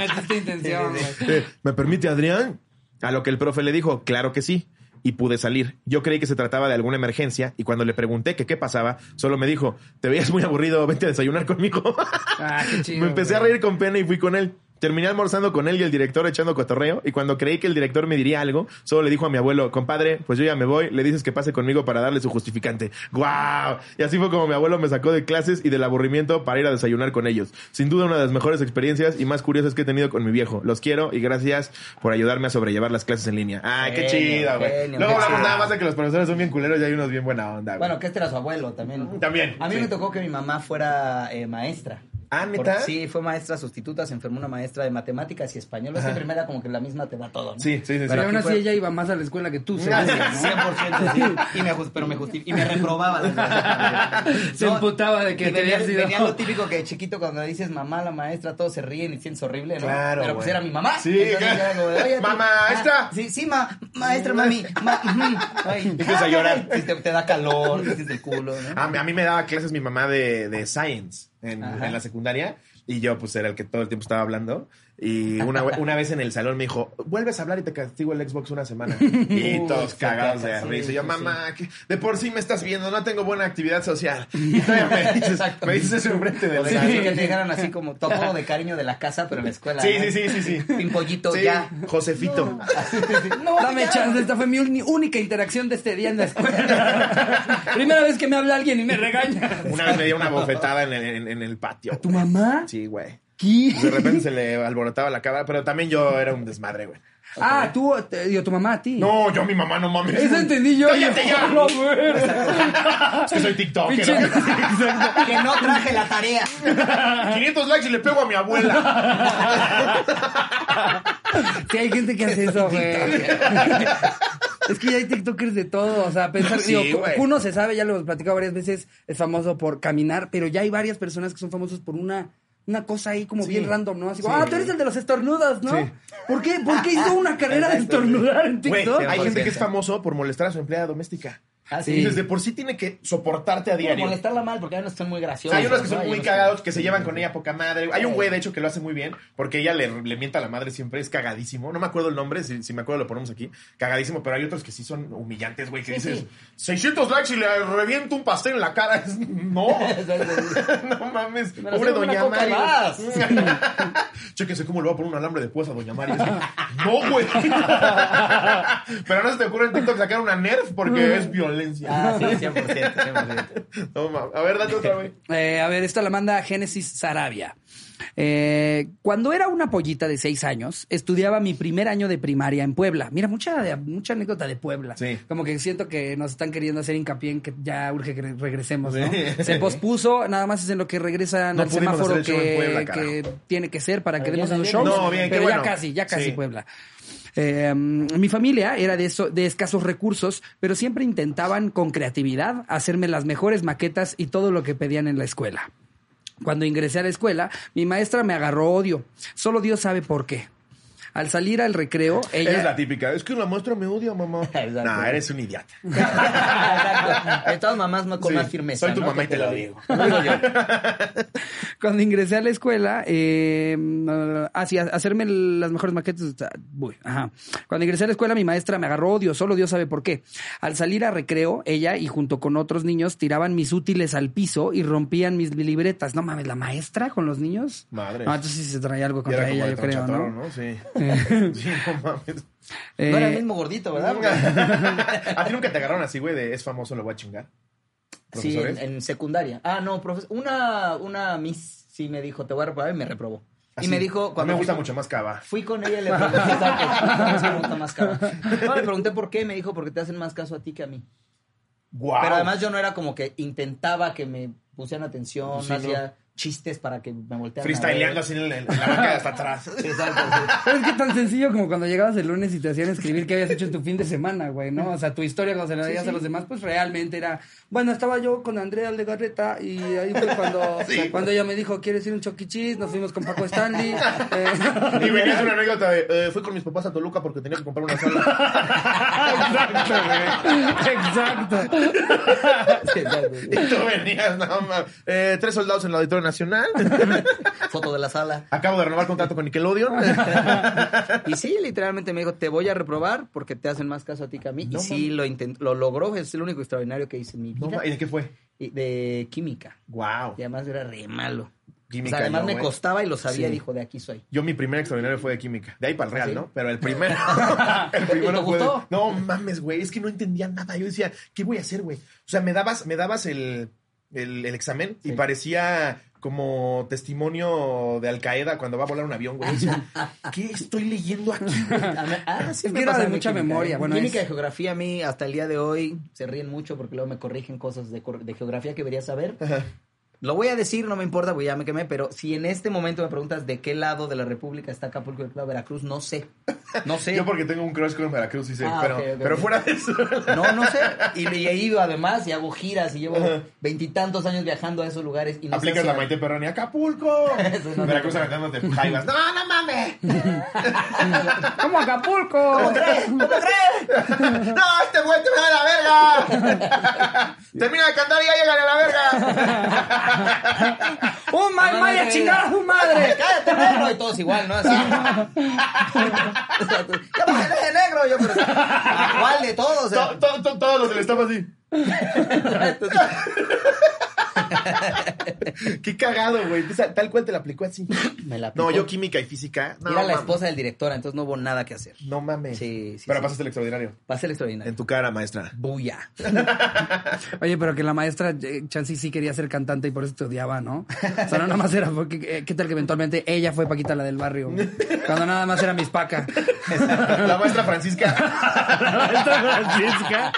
Metiste intención, [LAUGHS] güey. Eh, ¿Me permite, Adrián? A lo que el profe le dijo, claro que sí. y pude salir. Yo creí que se trataba de alguna emergencia y cuando le pregunté que qué pasaba, solo me dijo, te veías muy aburrido, vente a desayunar conmigo. Ah, qué [LAUGHS] chido. me empecé a reír con pena y fui con él. Terminé almorzando con él y el director echando cotorreo y cuando creí que el director me diría algo, solo le dijo a mi abuelo, compadre, pues yo ya me voy, le dices que pase conmigo para darle su justificante. ¡Guau! Y así fue como mi abuelo me sacó de clases y del aburrimiento para ir a desayunar con ellos. Sin duda una de las mejores experiencias y más curiosas que he tenido con mi viejo. Los quiero y gracias por ayudarme a sobrellevar las clases en línea. ¡Ay, qué chido, güey! Luego hablamos nada más de que los profesores son bien culeros y hay unos bien buena onda, güey. Bueno, que este era su abuelo también. También, A mí sí. me tocó que mi mamá fuera eh, maestra. Ah, ¿neta? Porque sí, fue maestra sustituta, se enfermó una maestra de matemáticas y español. Es que Ajá. primera como que la misma te da todo, ¿no? Sí, sí, sí. sí. Pero Pero aún así fue- ella iba más a la escuela que tú, Ah, seguro, sí, ¿no? 100% sí. Y me, just- pero me y me reprobaba. Se emputaba de que y te venía, habías ido. venía lo típico que chiquito cuando le dices mamá, la maestra, todos se ríen y sientes horrible, ¿no? Claro, Pero pues era mi mamá. Sí, claro. de, "Oye, tú- Mamá, ah, maestra". Sí, sí, ma, maestra, mami. Ma, Empiezas a llorar. sí, te, te da calor, dices el culo, ¿no? A mí, a mí me daba clases mi mamá de, de science en, la secundaria y yo pues era el que todo el tiempo estaba hablando y una, una vez en el salón me dijo, vuelves a hablar y te castigo el Xbox una semana. [LAUGHS] Y Uh, todos cagados caga, de sí, risa. Y yo, sí, mamá, que de por sí me estás viendo, no tengo buena actividad social. [LAUGHS] Y todavía me dices, me dices eso enfrente de O la sea, que te dijeran así como todo de cariño de la casa, pero en la escuela. Sí, ¿no? sí, sí, sí, sí. Pimpollito, Sí, ya. Josefito. No, Dame ya. chance, esta fue mi única interacción de este día en la escuela. [LAUGHS] Primera vez que me habla alguien y me regaña. Una vez me dio una bofetada en el, en- en el patio. ¿A tu mamá? Sí, güey. ¿Qué? De repente se le alborotaba la cara, pero también yo era un desmadre, güey. Ah, tú, te dio tu mamá a ti. No, yo a mi mamá no mames. Eso entendí yo. ¡Cállate ya! [LAUGHS] No, güey. Es que soy TikToker. Pinche- [LAUGHS] Que no traje la tarea. [LAUGHS] 500 likes y le pego a mi abuela. Sí, hay gente que hace eso, güey. Es que ya hay TikTokers de todo, o sea, pensar, Sí, digo, uno se sabe, ya lo hemos platicado varias veces, es famoso por caminar, pero ya hay varias personas que son famosos por una, una cosa ahí como Sí. bien random, ¿no? Así como, Sí. ah, tú eres el de los estornudos, ¿no? Sí. ¿Por qué? ¿Por qué hizo [LAUGHS] una carrera de estornudar en TikTok? hay gente que es 100%. famoso por molestar a su empleada doméstica. Ah, Y desde por sí tiene que soportarte a diario. molestarla mal, porque hay unos que son muy graciosos. Hay unos que son muy cagados que se llevan con ella poca madre. Hay un Sí. güey, de hecho, que lo hace muy bien porque ella le, le mienta a la madre siempre. Es cagadísimo. No me acuerdo el nombre, si, si me acuerdo lo ponemos aquí. Cagadísimo, pero hay otros que sí son humillantes, güey, que Sí, dices sí. 600 likes y le reviento un pastel en la cara. No. [LAUGHS] [LAUGHS] no mames. Pobre Doña Mari. [LAUGHS] Chéquense cómo le va a poner un alambre de púas a Doña Mari. no, güey. pero no se te ocurre en TikTok sacar una Nerf porque es violencia. Ah, sí, [LAUGHS] 100%, 100%. No, mames. a ver, date otra, güey. Eh, a ver, esta la manda Génesis Sarabia. Eh, cuando era una pollita de seis años, estudiaba mi primer año de primaria en Puebla. Mira, mucha, de- mucha anécdota de Puebla. Sí. Como que siento que nos están queriendo hacer hincapié en que ya urge que re- regresemos, ¿no? Sí. Se pospuso, nada más es en lo que regresan No al semáforo que, Puebla, carajo. que tiene que ser para que Pero demos los shows. No, bien, pero ya bueno. casi, ya casi Sí. Puebla. Eh, mi familia era de, eso, de escasos recursos, pero siempre intentaban con creatividad hacerme las mejores maquetas y todo lo que pedían en la escuela. Cuando ingresé a la escuela, mi maestra me agarró odio. Solo Dios sabe por qué. Al salir al recreo, ella... Es la típica. Es que la maestra me odia, mamá. [LAUGHS] No, eres un idiota. [LAUGHS] Exacto. De todas mamás no con Sí, más firmeza. soy tu ¿no? mamá y Que te lo digo. [LAUGHS] Cuando ingresé a la escuela, eh, ah, sí, a- hacerme las mejores maquetas. uy, ajá. Cuando ingresé a la escuela, mi maestra me agarró odio, solo Dios sabe por qué. Al salir a recreo, ella y junto con otros niños tiraban mis útiles al piso y rompían mis libretas. No mames, la maestra con los niños. Madre. No, entonces sí se traía algo contra ella, yo creo, Tronchatoro, ¿no? Sí. [LAUGHS] sí, no mames. Eh, No era el mismo gordito, ¿verdad? [LAUGHS] ¿A ti nunca te agarraron así, güey, de es famoso, lo voy a chingar? Sí, en, secundaria. Ah, no, profesor. Una, una miss sí me dijo, te voy a reprobar y me reprobó. Así. Y me dijo, A mí cuando me gusta fui- mucho más cava. Fui con ella y le pregunté, [LAUGHS] es que me gusta más caro. No, le pregunté por qué, me dijo, porque te hacen más caso a ti que a mí. Pero además yo no era como que intentaba que me pusieran atención, Sí, no no. Chistes para que me voltearan a Freestyleando así en, la- en la banca de hasta atrás. [LAUGHS] Exacto, sí. Es que tan sencillo como cuando llegabas el lunes y te hacían escribir qué habías hecho en tu fin de semana, güey, ¿no? O sea, tu historia cuando se la Sí, veías sí. a los demás, pues realmente era, bueno, estaba yo con Andrea Aldegarreta y ahí fue cuando, [LAUGHS] Sí. cuando ella me dijo, ¿quieres ir un choquichis? Nos fuimos con Paco Stanley. [LAUGHS] eh, Y venías una [LAUGHS] anécdota de, eh, fui con mis papás a Toluca porque tenía que comprar una sala. Exacto, güey. Exacto. Sí, y tú venías, no mames. Eh, tres soldados en el auditorio nacional. Foto de la sala. Acabo de renovar contrato con Nickelodeon. Y sí, literalmente me dijo, te voy a reprobar porque te hacen más caso a ti que a mí. No y sí, lo, intent- lo logró, es el único extraordinario que hice en mi No, ¿Y de qué fue? De química. Wow. Y además era re malo. Química o sea, además me costaba y lo sabía, Sí. dijo, de aquí soy. Yo mi primer extraordinario fue de química. De ahí para el real, ¿Sí? ¿no? Pero el primero. [LAUGHS] el primero ¿Y te fue. de-? No mames, güey. Es que no entendía nada. Yo decía, ¿qué voy a hacer, güey? O sea, me dabas, me dabas el, el, el examen y parecía como testimonio de Al Qaeda cuando va a volar un avión, güey. O sea, [LAUGHS] ¿qué estoy leyendo aquí? [LAUGHS] Ah, sí Es me que era pasa de mucha química, memoria, ¿eh? bueno, química es- y geografía a mí hasta el día de hoy se ríen mucho porque luego me corrigen cosas de, de geografía que debería saber. Lo voy a decir, no me importa, porque ya me quemé, pero si en este momento me preguntas de qué lado de la República está Acapulco y Club Veracruz, no sé. No sé. Yo porque tengo un crush con Veracruz, sí sé. Ah, pero, fuera de eso. No, no sé. Y le he ido además y hago giras y llevo veintitantos años viajando a esos lugares y no sé Aplicas si- la Maite Perroni, Acapulco. [LAUGHS] Eso no Veracruz sé. aventándote jaivas. No, no mames. [LAUGHS] ¡Como Acapulco! ¿Cómo crees? ¿Cómo crees? [LAUGHS] No, este güey te me da la verga. Termina de cantar y ya llega a la verga. [LAUGHS] ¡Un mal maya no, chingada a su madre! [LAUGHS] ¡Cállate, negro! Y todos igual, ¿no? Así. ¡Ya bájale de negro! Yo, pero, ¿a cuál de todos? To- to- to- Todos los del staff así. [LAUGHS] [LAUGHS] Qué cagado, güey. Tal cual te la aplicó así. Me la No, aplicó. yo química y física. No, Era la mames. esposa del director, entonces no hubo nada que hacer. No mames. Sí, sí, Pero sí. pasaste el extraordinario. Pasé el extraordinario. En tu cara, maestra. Bulla. [LAUGHS] Oye, pero que la maestra eh, Chancy sí quería ser cantante y por eso te odiaba, ¿no? O sea, no nada más era porque, eh, ¿qué tal que eventualmente ella fue Paquita la del barrio? Cuando nada más era mis paca. La maestra Francisca. [LAUGHS] La maestra Francisca.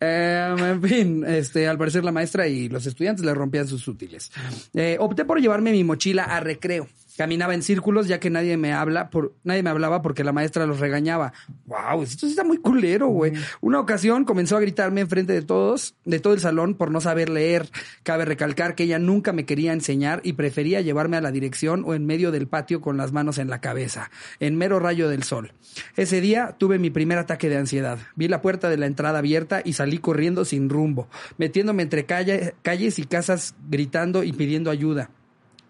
Eh, fin, este, al parecer la maestra y los estudiantes le rompían sus útiles. Eh, opté por llevarme mi mochila a recreo. Caminaba en círculos ya que nadie me habla, por, nadie me hablaba porque la maestra los regañaba. Wow, esto está muy culero, güey. Una ocasión comenzó a gritarme enfrente de todos, de todo el salón por no saber leer. Cabe recalcar que ella nunca me quería enseñar y prefería llevarme a la dirección o en medio del patio con las manos en la cabeza, en mero rayo del sol. Ese día tuve mi primer ataque de ansiedad. Vi la puerta de la entrada abierta y salí corriendo sin rumbo, metiéndome entre calle- calles y casas gritando y pidiendo ayuda.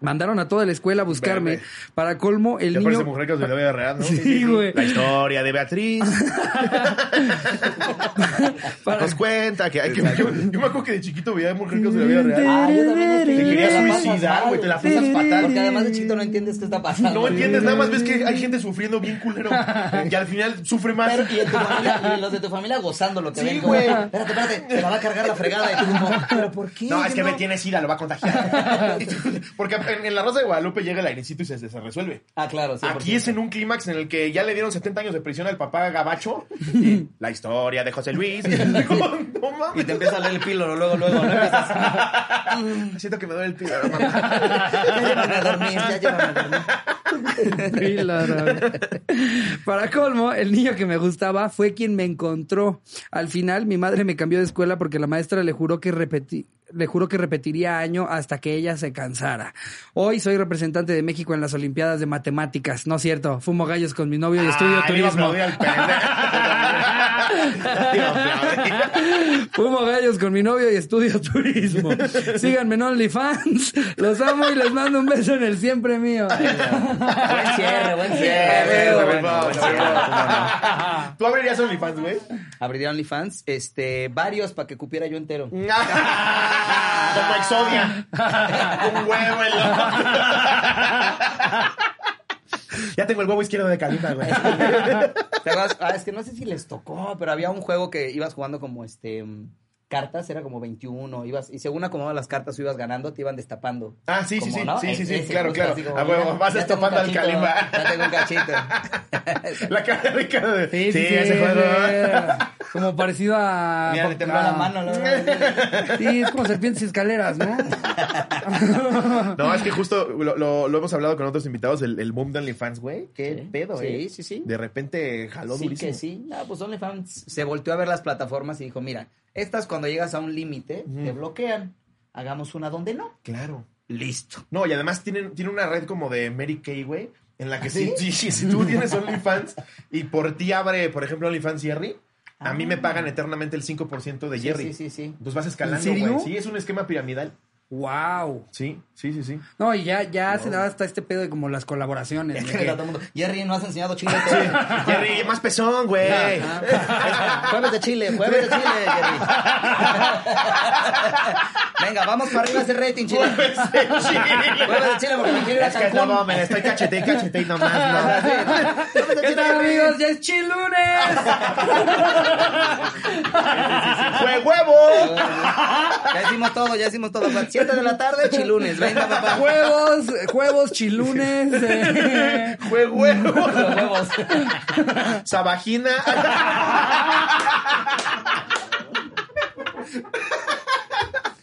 Mandaron a toda la escuela a buscarme. Para colmo, el Ya parece niño... mujer que de la vida real, ¿no? [LAUGHS] Sí, güey. La historia de Beatriz. [LAUGHS] Para- Nos cuenta que hay que. Yo, yo me acuerdo que de chiquito veía mujer que de la vida real. Ah, yo también Te pasas suicidar, güey, te la pasas fatal. Porque además de chiquito no entiendes qué está pasando. No entiendes, nada más ves que hay gente sufriendo bien culero. [LAUGHS] Y al final sufre más. Pero, y, en tu familia, y los de tu familia gozando lo que Sí, ven. como. Espérate, espérate, te la va a cargar la fregada. Y tú como, ¿pero por qué? No, es que me tiene sida, lo va a contagiar. Porque en, en la Rosa de Guadalupe llega el airecito y se, se resuelve. Ah, claro, sí. Aquí es en un clímax en el que ya le dieron 70 años de prisión al papá Gabacho. Y la historia de José Luis. [LAUGHS] Y te empieza a leer el píloro luego, luego, ¿no? Empiezas, Siento que me duele el píloro, mamá. ya llévame a dormir, ya llévame a dormir. Píloro. Para colmo, el niño que me gustaba fue quien me encontró. Al final, mi madre me cambió de escuela porque la maestra le juró que repetí. Le juró que repetiría año hasta que ella se cansara. Hoy soy representante de México en las Olimpiadas de Matemáticas. No es cierto, fumo gallos con mi novio y estudio Ay, le iba a turismo. [LAUGHS] Fumo gallos con mi novio y estudio turismo. Síganme en OnlyFans. Los amo y les mando un beso en el siempre mío. Buen cierre, buen cierre. Buen. ¿Tú abrirías OnlyFans, güey? Abriría OnlyFans, este, varios para que cupiera yo entero. [LAUGHS] Como Exodia. [LAUGHS] Un huevo en la... [LAUGHS] Ya tengo el huevo izquierdo de Kalima, güey. Ah, es que no sé si les tocó, pero había un juego que ibas jugando como este cartas, era como 21, ibas, y según acomodaban las cartas o ibas ganando, te iban destapando. Ah, sí, sí, Como, sí, ¿no? sí, sí, sí, Ese, claro, justo claro. como, A huevo, ya- vas estopando al Kalimba. Ya tengo un cachito. [LAUGHS] La cara de cara de... Sí, sí, sí, ese juego. sí. Como parecido a. Mira, le tembló la mano. ¿no? Sí, es como serpientes y escaleras, ¿no? [LAUGHS] No, es que justo lo, lo- lo hemos hablado con otros invitados, el, el boom de OnlyFans, güey. Qué Sí, pedo, sí, eh. sí, sí. De repente jaló Sí durísimo. que sí. Ah, pues OnlyFans se volteó a ver las plataformas y dijo, mira, estas cuando llegas a un límite te bloquean. Hagamos una donde no. Claro. Listo. No, y además tienen, tiene una red como de Mary Kay, güey, en la que ¿Sí? si, si, si- tú tienes OnlyFans y por ti abre, por ejemplo, OnlyFans Jerry, a mí me pagan eternamente el 5% de Sí, Jerry. sí, sí, sí. Entonces vas escalando, güey. Sí, es un esquema piramidal. Wow. Sí, sí, sí, sí. No, y ya, ya se daba hasta este pedo de como las colaboraciones. [LAUGHS] que- Jerry, no has enseñado chile. [LAUGHS] Jerry, más pezón, güey. [LAUGHS] jueves de Chile, jueves de Chile, Jerry. Venga, vamos para arriba ese rating, Chile. Jueves de Chile. Jueves de Chile porque me quiero ir a Es que no, mames, estoy cachete y cachete y nomás, no. ¿Qué tal, amigos? ¡Ya es chilunes! ¡Fue huevo! Ya hicimos todo, ya hicimos todo. 7 de la tarde, [LAUGHS] chilunes. Venga, papá. Huevos, huevos, chilunes. eh. [LAUGHS] Huevos. Sabagina.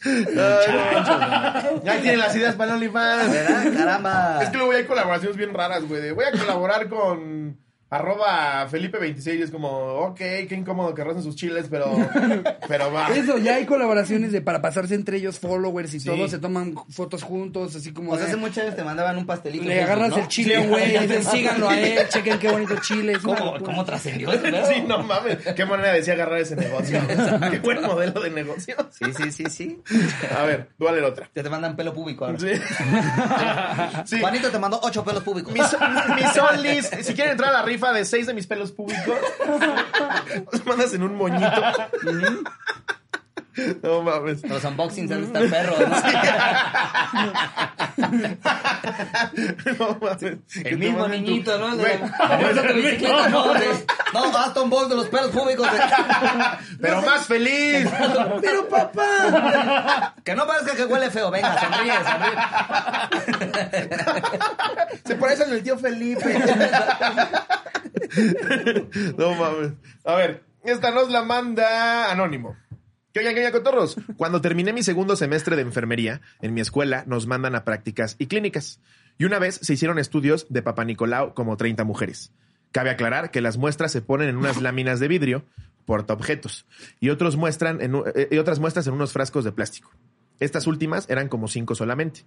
Ay, Ahí tienen las ideas para el OnlyFans. ¿Verdad? Caramba. Es que luego hay colaboraciones bien raras, güey. Voy a colaborar con arroba Felipe26 y es como, ok, qué incómodo que rocen sus chiles, pero, [LAUGHS] pero va. Eso, ya hay colaboraciones de para pasarse entre ellos followers y Sí. todo, se toman fotos juntos, así como O sea, de- hace muchos años te mandaban un pastelito. le agarras ¿no? el chile güey y dices, síganlo a él, chequen qué bonito chile. ¿Cómo, cómo trascendió eso? Sí, no mames. Qué manera decía agarrar ese negocio. [LAUGHS] Qué buen modelo de negocio. Sí, sí, sí, sí. A ver, vale la otra. Ya te mandan pelo público ahora. Sí. [LAUGHS] Sí. Juanito te mandó ocho pelos públicos. Mis, mis onlys, si quieren entrar a la rifa de seis de mis pelos públicos, [LAUGHS] los mandas en un moñito. [LAUGHS] No mames. Los unboxings han de estar perros, ¿no? [LAUGHS] No mames. El mismo niñito, ¿no? De la- de bicicleta, ¿no? De- No, Aston Box de los pelos públicos. de- [LAUGHS] Pero más feliz. Pero papá. Que no parezca que huele feo. Venga, sonríe, sonríe. Se parece al tío Felipe. No mames. A ver, esta nos la manda Anónimo. ¿Qué oigan, qué oigan, cotorros? Cuando terminé mi segundo semestre de enfermería, en mi escuela nos mandan a prácticas y clínicas. Y una vez se hicieron estudios de Papa Nicolau como 30 mujeres. Cabe aclarar que las muestras se ponen en unas [LAUGHS] láminas de vidrio, portaobjetos, y, otros muestran en eh, y otras muestras en unos frascos de plástico. Estas últimas eran como cinco solamente.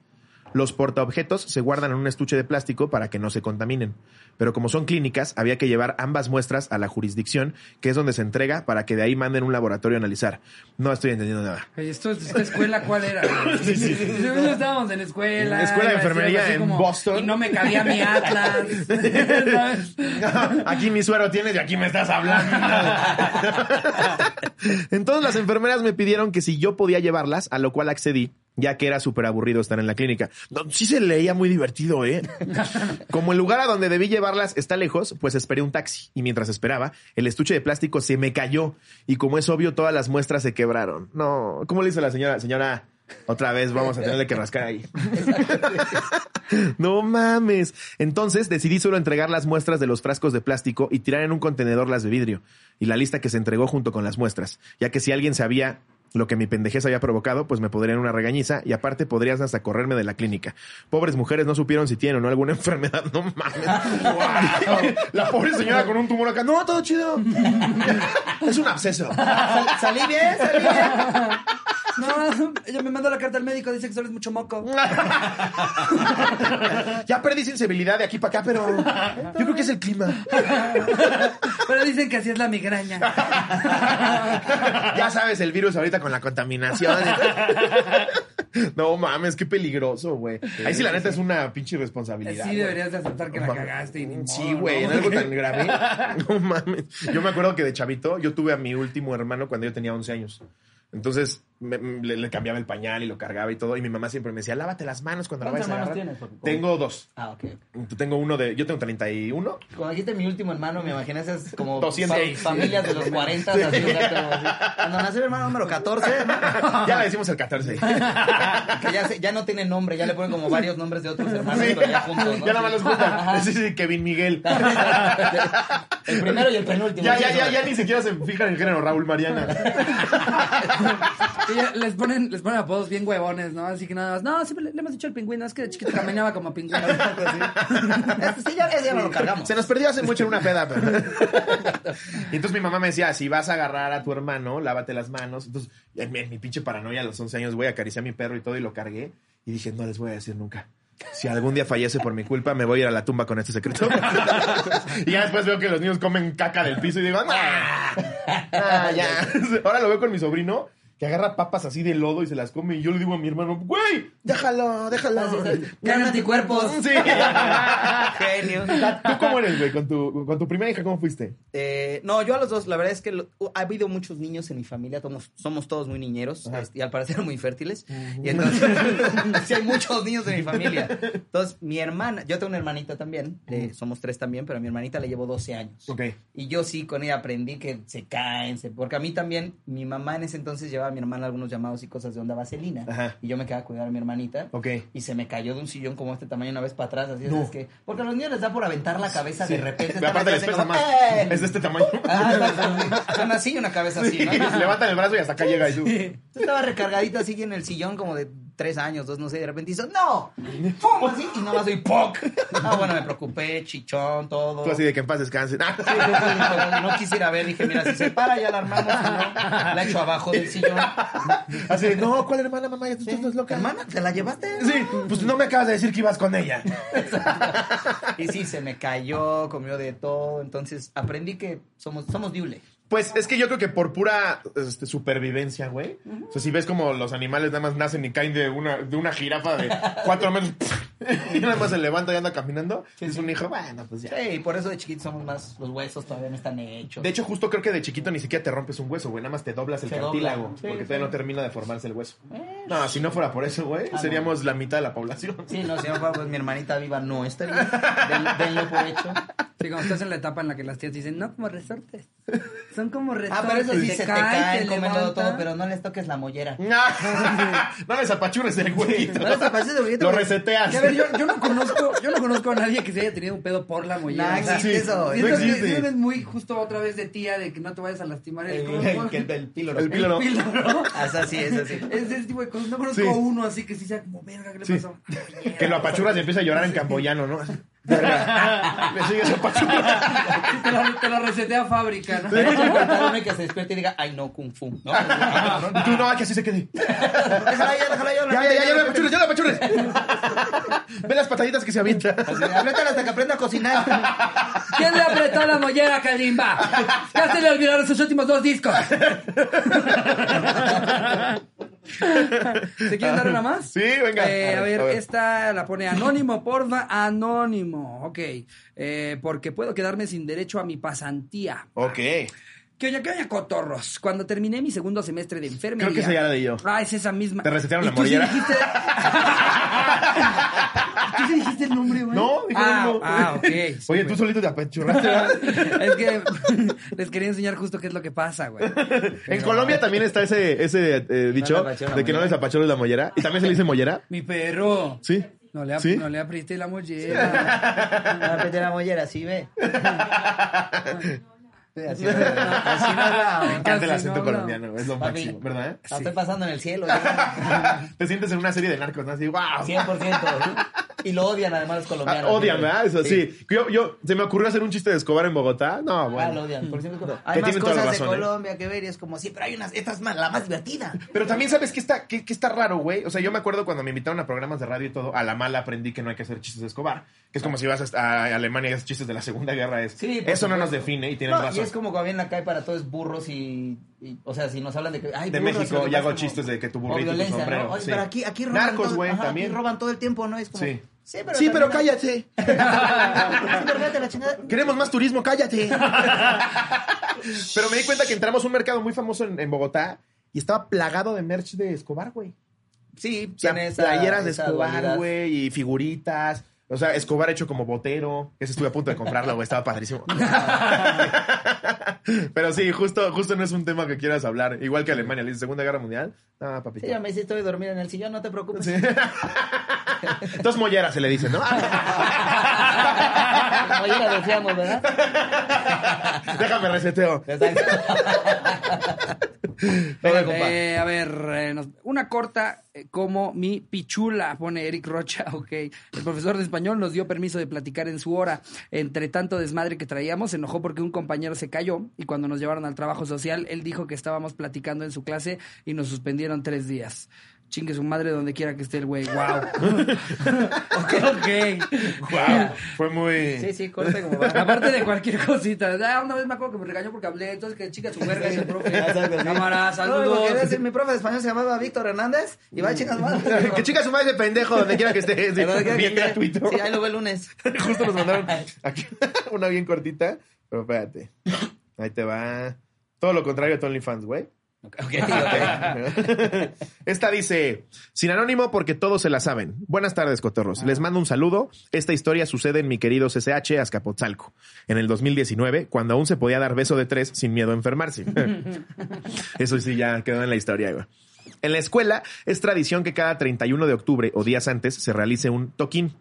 Los portaobjetos se guardan en un estuche de plástico para que no se contaminen. Pero como son clínicas, había que llevar ambas muestras a la jurisdicción, que es donde se entrega para que de ahí manden un laboratorio a analizar. No estoy entendiendo nada. ¿Esto, ¿Esta escuela cuál era? [LAUGHS] Sí, sí, sí. Estábamos en escuela. Escuela de enfermería en como, Boston. Y no me cabía mi Atlas. [LAUGHS] Aquí mi suero tienes y aquí me estás hablando. [LAUGHS] Entonces las enfermeras me pidieron que si yo podía llevarlas, a lo cual accedí, ya que era súper aburrido estar en la clínica. No, sí se leía muy divertido, ¿eh? [LAUGHS] Como el lugar a donde debí llevarlas está lejos, pues esperé un taxi. Y mientras esperaba, el estuche de plástico se me cayó. Y como es obvio, todas las muestras se quebraron. No, ¿cómo le hizo la señora? Señora, otra vez vamos a tenerle que rascar ahí. [LAUGHS] No mames. Entonces decidí solo entregar las muestras de los frascos de plástico y tirar en un contenedor las de vidrio. Y la lista que se entregó junto con las muestras. Ya que si alguien sabía lo que mi pendejez había provocado, pues me podrían una regañiza y aparte podrías hasta correrme de la clínica. Pobres mujeres no supieron si tienen o no alguna [LAUGHS] enfermedad. No mames. [LAUGHS] La pobre señora con un tumor acá. No, todo chido. [LAUGHS] Es un absceso. Sal- Salí bien, salí bien. No, ella me mandó la carta al médico, dice que solo es mucho moco. [LAUGHS] Ya perdí sensibilidad de aquí para acá, pero yo creo que es el clima. Pero dicen que así es la migraña. ya sabes, el virus ahorita con la contaminación. No mames, qué peligroso, güey. Ahí sí, la neta es una pinche responsabilidad. Sí deberías de aceptar que la cagaste. Y ni Sí, güey, ¿no? en algo tan grave. [LAUGHS] No mames. Yo me acuerdo que de chavito yo tuve a mi último hermano cuando yo tenía 11 años. Entonces me- me- le, le cambiaba el pañal y lo cargaba y todo. Y mi mamá siempre me decía, lávate las manos cuando la ¿Cuántos vayas a agarrar. tienes? Tengo dos. Ah, ok. Tengo uno de. Yo tengo 31. Cuando dijiste mi último hermano, me imaginé esas como 200. fa- familias de los 40. así, o sea, como así. Cuando nació mi hermano número 14, ¿no? [LAUGHS] Ya le decimos el 14. [LAUGHS] que ya, se- ya no tiene nombre, ya le ponen como varios nombres de otros hermanos, Sí. pero ya juntos, ¿no? Ya nada más los juntan. Sí, sí, Kevin Miguel. [LAUGHS] El primero y el penúltimo. Ya, ya, ya, ya ni siquiera se fijan en el género Raúl Mariana. Les ponen, les ponen apodos bien huevones, ¿no? Así que nada más, no, siempre le, le hemos dicho el pingüino, es que de chiquito caminaba como pingüino. [LAUGHS] Este sí, ya, ese ya me lo cargamos. Se nos perdió hace mucho en una peda, pero. [LAUGHS] y entonces mi mamá me decía: si vas a agarrar a tu hermano, lávate las manos. Entonces, en mi, en mi pinche paranoia a los 11 años, güey, acaricié a mi perro y todo y lo cargué. Y dije: no les voy a decir nunca. si algún día fallece por mi culpa, me voy a ir a la tumba con este secreto. [LAUGHS] y ya después veo que los niños comen caca del piso y digo, ¡ah! ah ya. Ahora lo veo con mi sobrino que agarra papas así de lodo y se las come. Y yo le digo a mi hermano, güey, déjalo, déjalo. Ganan anticuerpos. Sí. [LAUGHS] Genio. ¿Tú cómo eres, güey? Con tu, con tu primera hija, ¿cómo fuiste? Eh, no, yo a los dos, la verdad es que lo- ha habido muchos niños en mi familia, somos, somos todos muy niñeros Ajá. este, y al parecer muy fértiles. Y entonces, [LAUGHS] sí hay muchos niños en mi familia. Entonces, mi hermana, yo tengo una hermanita también, eh, somos tres también, pero a mi hermanita le llevo 12 años. Ok. Y yo sí con ella aprendí que se caen, se- porque a mí también, mi mamá en ese entonces llevaba a mi hermana algunos llamados y cosas de onda vaselina. Ajá. Y yo me quedaba a cuidar a mi hermanita. Ok. Y se me cayó de un sillón como este tamaño una vez para atrás, así es, No. es que... Porque a los niños les da por aventar la cabeza de repente. Aparte así les pesa como, más. ¡eh! Es de este tamaño. [LAUGHS] Ah. Una así una cabeza así, Sí, ¿no? [LAUGHS] levantan el brazo y hasta acá llega y tú. Yo estaba recargadito así en el sillón como de tres años, dos, no sé, de repente hizo, ¡no! ¡Pum! Así, y nada más soy ¡poc! [LAUGHS] Ah, bueno, me preocupé, chichón, todo. Tú así de que en paz descansen. Sí, no quisiera ver, dije, mira, si se para ya la armamos, no, la echo abajo del sillón. Así de, no, ¿cuál hermana, mamá? Ya tú Sí. estás loca. Hermana, ¿te la llevaste? Sí, pues no me acabas de decir que ibas con ella. [LAUGHS] Y sí, se me cayó, comió de todo, entonces aprendí que somos, somos diule. Pues es que yo creo que por pura este, supervivencia, güey. O sea, si ves como los animales nada más nacen y caen de una, de una jirafa de cuatro metros [LAUGHS] y nada más se levanta y anda caminando, es un hijo, bueno, pues ya. Sí, y por eso de chiquitos somos más, los huesos todavía no están hechos. De hecho, justo creo que de chiquito ni siquiera te rompes un hueso, güey. Nada más te doblas el Se cartílago. dobla. Sí, porque sí. todavía no termina de formarse el hueso. Eh, No, si no fuera por eso, güey, Ah, no. seríamos la mitad de la población. Sí, no, si no fuera pues mi hermanita viva no estaría. Den- denlo por hecho. Sí, cuando estás en la etapa en la que las tías dicen, no, como resortes. Son como resortes. Ah, pero eso sí se te caen, comen todo, todo, pero no les toques la mollera. [LAUGHS] no les apachures el huequito. No les de huevito, Lo reseteas. A ver, yo, yo no conozco, yo no conozco a nadie que se haya tenido un pedo por la mollera. No sí. eso. No existe. es muy justo otra vez de tía de que no te vayas a lastimar el, El, ¿cómo- el, el, el píloro. El píloro. El [LAUGHS] píloro. Es así, es así. Es ese tipo de cosas. No conozco Sí. uno así que sí sea como, verga, ¿qué le Sí. pasó? Que lo apachurras y empieza a llorar en camboyano, ¿no? Le [LAUGHS] apachurrando. te, lo, te lo resetea fábrica, ¿no? Faltarme que se despierte y diga, ay no, kung fu. No, Y tú no, que así se quede. déjala ya, déjala ya. Ya, ya, ya, ya, me apachures, ya me apachures. Ve las pataditas que se avienta. Apriétala hasta que aprenda a cocinar. ¿Quién le apretó la mollera, Kalimba? Ya se le olvidaron sus últimos dos discos. [LAUGHS] ¿Se quieren dar una más? Sí, venga. Eh, a, A ver, ver, a ver. esta la pone anónimo, porfa, anónimo. Ok. Eh, porque puedo quedarme sin derecho a mi pasantía. Ok. Que oña, que oña, cotorros. Cuando terminé mi segundo semestre de enfermería. Creo que esa ya la leí yo. Ah, es esa misma. ¿Te resetearon ¿Y la tú sí dijiste- [LAUGHS] ¿Tú sí dijiste el nombre, güey? No, dije ah, no. Ah, ok. [LAUGHS] sí, Oye, güey. tú solito te apachurraste. ¿verdad? [LAUGHS] es que les quería enseñar justo qué es lo que pasa, güey. En Colombia también está ese, ese eh, dicho le la de que no mollera. les apachures la mollera. Y también se le dice mollera. Mi perro. Sí. No le, ap- ¿Sí? no le apriete la mollera. Me apreté la mollera, sí, ve. Sí, así no así no. [LAUGHS] Me encanta el acento no, no. colombiano. Es lo Papi. máximo, ¿verdad? La estoy pasando en el cielo. ya. [LAUGHS] Te sientes en una serie de narcos, ¿no? Así, wow. 100%. Y lo odian además los Ah, colombianos. odian, Sí. ¿verdad? Eso sí. Yo, yo, se me ocurrió hacer un chiste de Escobar en Bogotá. No, Ah, lo bueno. odian. Por siempre como, hay más cosas de razón, ¿eh? Colombia que ver y es como, sí, pero hay unas, esta es más, la más divertida. Pero también sabes que está, que, que está raro, güey. O sea, yo me acuerdo cuando me invitaron a programas de radio y todo, a la mala aprendí que no hay que hacer chistes de Escobar. Que es como si vas a, a Alemania y haces chistes de la Segunda Guerra. Es, Sí, eso no nos define y tienen No, razón. y es como cuando vienen acá y para todo es burros y, y- o sea, si nos hablan de que ay, De burros, México, lo y hago chistes de que tu burrito y tu sombrero, ¿no? Oye, sí. pero aquí, aquí roban Narcos, todo, güey, ajá, también. Aquí roban todo el tiempo, ¿no? Es como, Sí. Sí, pero, Sí, pero también- cállate. [LAUGHS] Sí, pero vete a la chingada. Queremos más turismo, cállate. [LAUGHS] Pero me di cuenta que entramos a un mercado muy famoso en, en Bogotá y estaba plagado de merch de Escobar, güey. Sí, O sea, tiene esa- playeras de Escobar, güey, y figuritas. O sea, Escobar hecho como botero. Ese estuve a punto de comprarlo, güey. Estaba padrísimo. [LAUGHS] Pero sí, justo, justo no es un tema que quieras hablar. Igual que Alemania, le dice Segunda Guerra Mundial. Ah, papito. Sí, ya me hiciste estoy dormida en el sillón, no te preocupes. Sí. [LAUGHS] Dos molleras se le dice, ¿no? Como ya la decíamos, ¿verdad? [LAUGHS] Déjame reseteo. Exacto. Venga, compa. Eh, a ver, eh, nos- una corta como mi pichula, pone Eric Rocha, [LAUGHS] ok. El profesor de español nos dio permiso de platicar en su hora. Entre tanto desmadre que traíamos, se enojó porque un compañero se cayó y cuando nos llevaron al trabajo social, él dijo que estábamos platicando en su clase y nos suspendieron tres días. Chingue su madre donde quiera que esté el güey. Wow. [LAUGHS] ok, ok. Wow, fue muy... Sí, sí, corte como va. Aparte de cualquier cosita. Ah, una vez me acuerdo que me regañó porque hablé, entonces que chica su verga ese profe. Cámara, No, saludos. porque ves, mi profe de español se llamaba Víctor Hernández y va a chingar madre. [LAUGHS] que chica su madre ese pendejo donde quiera que esté. [LAUGHS] Sí, de bien gratuito. Sí, ahí lo ve el lunes. Justo nos mandaron aquí una bien cortita. Pero espérate. Ahí te va. Todo lo contrario a OnlyFans, güey. [LAUGHS] Esta dice, sin anónimo porque todos se la saben. Buenas tardes, cotorros. Les mando un saludo. Esta historia sucede en mi querido CCH Azcapotzalco, en el 2019, cuando aún se podía dar beso de tres sin miedo a enfermarse. [LAUGHS] Eso sí ya quedó en la historia, güey. En la escuela es tradición que cada 31 de octubre o días antes se realice un toquín.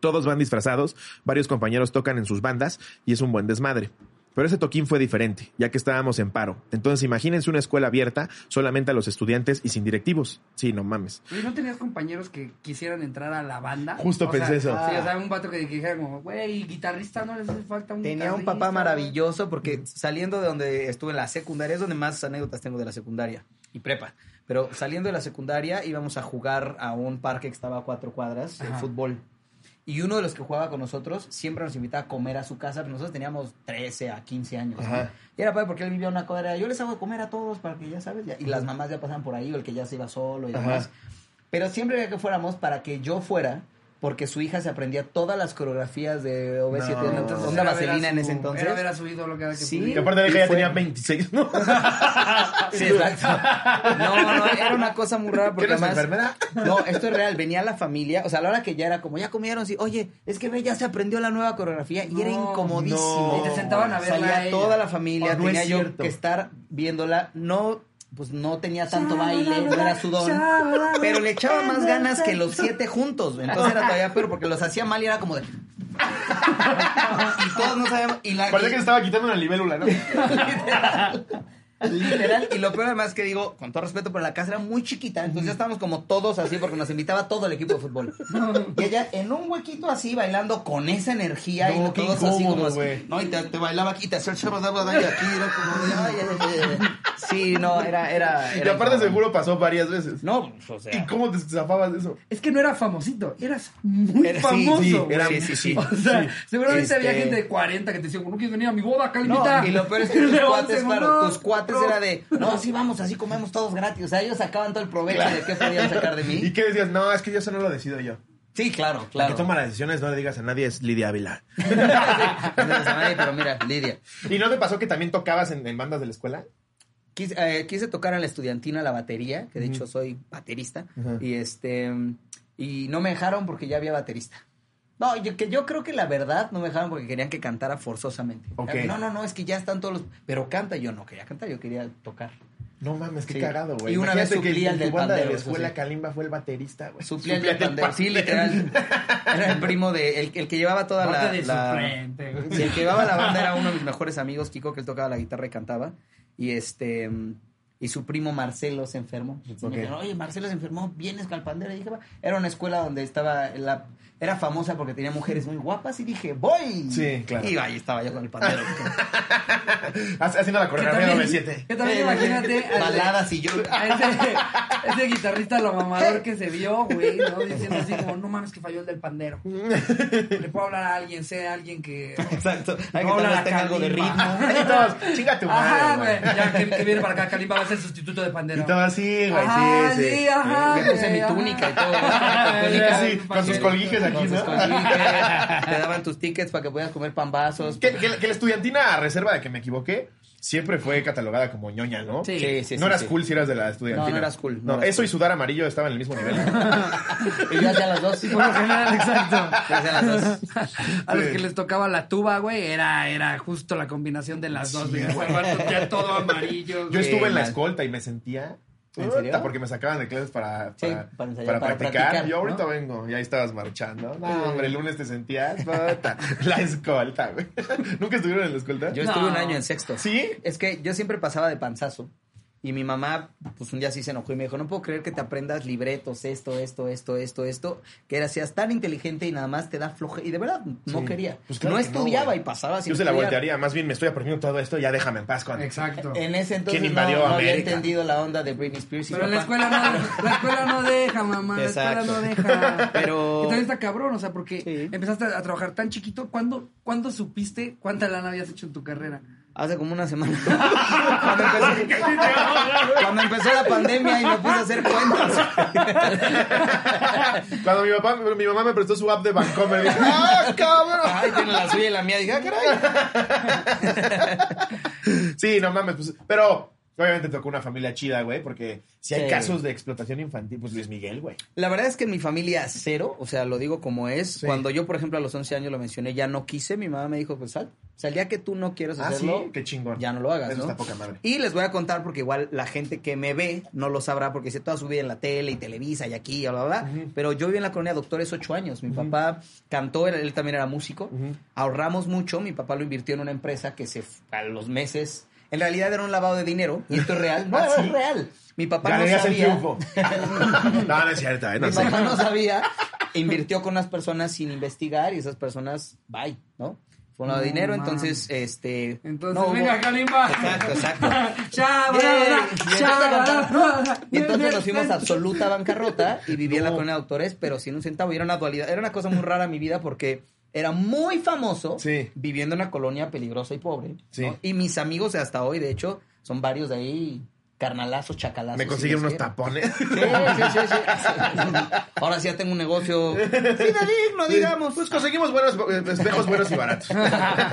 Todos van disfrazados, varios compañeros tocan en sus bandas y es un buen desmadre. Pero ese toquín fue diferente, ya que estábamos en paro. Entonces imagínense una escuela abierta solamente a los estudiantes y sin directivos. Sí, no mames. Oye, ¿no tenías compañeros que quisieran entrar a la banda? Justo O pensé sea, eso. Sí, o sea, un vato que dijera como, güey, guitarrista no les hace falta un Tenía un papá güey?" maravilloso porque saliendo de donde estuve en la secundaria, es donde más anécdotas tengo de la secundaria y prepa. Pero saliendo de la secundaria íbamos a jugar a un parque que estaba a cuatro cuadras, Ajá. fútbol. Y uno de los que jugaba con nosotros siempre nos invitaba a comer a su casa, pero nosotros teníamos 13 a 15 años. Y era padre porque él vivía en una cuadra, yo les hago comer a todos para que ya sabes, ya- y las mamás ya pasaban por ahí, o el que ya se iba solo y Ajá. demás. Pero siempre quería que fuéramos para que yo fuera, porque su hija se aprendía todas las coreografías de OV7, No. vaselina en ese entonces. Era ver a su ídolo cada que Sí. podía. Y aparte de que ella fue- tenía 26, ¿no? [LAUGHS] Sí, exacto. No, no, era una cosa muy rara porque ¿Eres además... enfermera? No, esto es real. Venía la familia, o sea, a la hora que ya era como, ya comieron, sí, oye, es que ve, ya se aprendió la nueva coreografía y era incomodísimo. no. Y te sentaban a verla Salía a ella. toda la familia, Oh, no tenía yo que estar viéndola, no, pues no tenía tanto baile, no era sudón, pero le echaba más ganas que los siete juntos, entonces era todavía peor porque los hacía mal y era como de... [LAUGHS] y todos no sabíamos, y la... Parecía que se estaba quitando una libélula, ¿no? [LAUGHS] [LAUGHS] literal. Y lo peor además que digo, con todo respeto, pero la casa era muy chiquita. Entonces ya estábamos como todos así porque nos invitaba todo el equipo de fútbol. Y ella en un huequito así bailando con esa energía y No, qué todos así incómodo, como así. No, y te, te bailaba aquí, te hacía el cerro de agua de aquí, era como de, ay, ay, ay, ay. Sí, no, era, era. Y era aparte incómodo. seguro pasó varias veces. No, o ¿Y sea. cómo te zafabas de eso? Es que no era famosito, eras muy Era- sí, famoso. sí, güey. era- sí, sí, sí. O sea, seguramente había Este- gente de 40 que te decía, no quieres venir a mi boda, No, Calimita. y lo peor es que [LAUGHS] tus cuates, 11, claro, no, tus cuates no. era de, no, sí vamos, así comemos todos gratis. O sea, ellos sacaban todo el provecho Claro. de qué podían sacar de ¿Y mí. qué decías? No, es que yo eso no lo decido yo. Sí, claro, La claro. que toma las decisiones, no le digas a nadie, es Lidia Ávila. [LAUGHS] Ay, pero mira, Lidia. ¿Y no te pasó que también tocabas en, en bandas de la escuela? Quise, eh, quise tocar en la estudiantina la batería, que de hecho soy baterista, y este y no me dejaron porque ya había baterista. No, yo, que yo creo que la verdad no me dejaron porque querían que cantara forzosamente. No, no, no, es que ya están todos los... Pero canta, yo no quería cantar, yo quería tocar. No mames, qué Sí. cagado, güey. Y una Imagínate vez suplía que el del banda de la pandero, escuela sí. Kalimba fue el baterista, güey. Suplía el del pandero. Sí, literal. Era el primo de... El, el que llevaba toda la... De la- suplente, güey. Sí, el que llevaba la banda era uno de mis mejores amigos, Kiko, que él tocaba la guitarra y cantaba. Y este y su primo Marcelo se enfermó. Y me Ok. dijeron, Oye, Marcelo se enfermó, vienes calpandera. Y dije, "Va". era una escuela donde estaba la era famosa porque tenía mujeres muy guapas y dije, voy. Sí, claro. Y ahí estaba yo con el pandero. [LAUGHS] Haciendo la coreografía también, 97. que también imagínate al de- Baladas y yo. [LAUGHS] a ese, ese guitarrista lo mamador que se vio, güey, ¿no? Diciendo así como, no mames que falló el del pandero. [LAUGHS] Le puedo hablar a alguien, sé a alguien que... Exacto. Hay que vez tenga algo de ritmo. Y todos, chinga tu Ajá, madre, güey. Ya que, que viene para acá, Kalimba va a ser sustituto de Y pandero. todo así, güey, Ajá, sí, sí. sí, ajá. Me puse mi túnica y ajá. todo. Ajá, con sus colguijes aquí, Con sus ¿no? colguijes, [LAUGHS] Te daban tus tickets para que puedas comer pambazos. Que, que- que la estudiantina, a reserva de que me equivoqué, siempre fue catalogada como ñoña, ¿no? Sí. Sí, sí, no eras sí. cool si eras de la estudiantina. No, no eras cool, no No, eras eso y sudar amarillo estaban en el mismo nivel. [LAUGHS] Y yo hacía las dos. Por lo general, [LAUGHS] exacto. Yo hacía las dos. A los que les tocaba la tuba, güey, era, era justo la combinación de las dos. güey. Ya todo amarillo. Yo güey. estuve en la escolta y me sentía... ¿En serio? puta, Porque me sacaban de clases para, Sí, para, para ensayar, para para practicar. practicar, Yo ahorita ¿no? vengo y ahí estabas marchando. No, hombre, el lunes te sentías puta, [LAUGHS] la escolta, güey. [LAUGHS] ¿Nunca estuvieron en la escolta? Yo No. estuve un año en sexto. ¿Sí? Es que yo siempre pasaba de panzazo. Y mi mamá, pues un día sí se enojó y me dijo, no puedo creer que te aprendas libretos, esto, esto, esto, esto, esto, que era, seas tan inteligente y nada más te da floje. Y de verdad, no Sí. quería. Pues claro no que estudiaba y pasaba sin Yo se la estudiar. voltearía. Más bien me estoy aprendiendo todo esto. Ya déjame en paz con. Exacto. En ese entonces ¿Quién no, invadió no había América? entendido la onda de Britney Spears. y Pero la papá- escuela no, la escuela no deja, mamá. La escuela Exacto. no deja. [LAUGHS] Pero- Y también está cabrón, o sea, porque Sí. empezaste a trabajar tan chiquito. ¿Cuándo, ¿Cuándo supiste cuánta lana habías hecho en tu carrera? Hace como una semana. [LAUGHS] cuando, empezó, [LAUGHS] cuando empezó la pandemia y me puse a hacer cuentas. [LAUGHS] Cuando mi, papá, mi mamá me prestó su app de Bancomer, dije, ¡ah, cabrón! Ay, tiene la suya y la mía. Dije, ah, caray. Sí, no mames, pues, pero obviamente tocó una familia chida, güey, porque si hay Sí. casos de explotación infantil, pues Luis Miguel, güey. La verdad es que en mi familia cero, o sea, lo digo como es. Sí. Cuando yo, por ejemplo, a los 11 años lo mencioné, ya no quise, mi mamá me dijo, pues sal. O sea, el día que tú no quieras Ah, hacerlo, sí, qué chingón. ya no lo hagas, Eso ¿no? está poca madre. Y les voy a contar porque igual la gente que me ve no lo sabrá porque dice toda su vida en la tele y Televisa y aquí, bla, bla, bla. Pero yo viví en la colonia Doctores ocho años. Mi papá cantó, él, él también era músico. Ahorramos mucho. Mi papá lo invirtió en una empresa que se a los meses. En realidad era un lavado de dinero y esto es real. [LAUGHS] No, Ah, es real. Mi papá no sabía. triunfo. [LAUGHS] no, no es cierto, eh, no Mi sé. papá no sabía. Invirtió con unas personas sin investigar y esas personas, bye, ¿no? Fue un lavado de dinero, man. entonces, este... Entonces, no hubo- venga, Kalimba. Exacto, exacto. [LAUGHS] Y entonces nos fuimos a absoluta bancarrota y vivía en la colonia de doctores, pero sin un centavo. Y era una dualidad. Era una cosa muy rara en mi vida porque era muy famoso Sí. viviendo en una colonia peligrosa y pobre. Y mis amigos hasta hoy, de hecho, son varios de ahí, carnalazos, chacalazos. Me si consiguieron les unos tapones. Sí, sí, sí, sí. [LAUGHS] Ahora sí ya tengo un negocio [LAUGHS] fidedigno, digamos. Pues conseguimos buenos espejos buenos y baratos.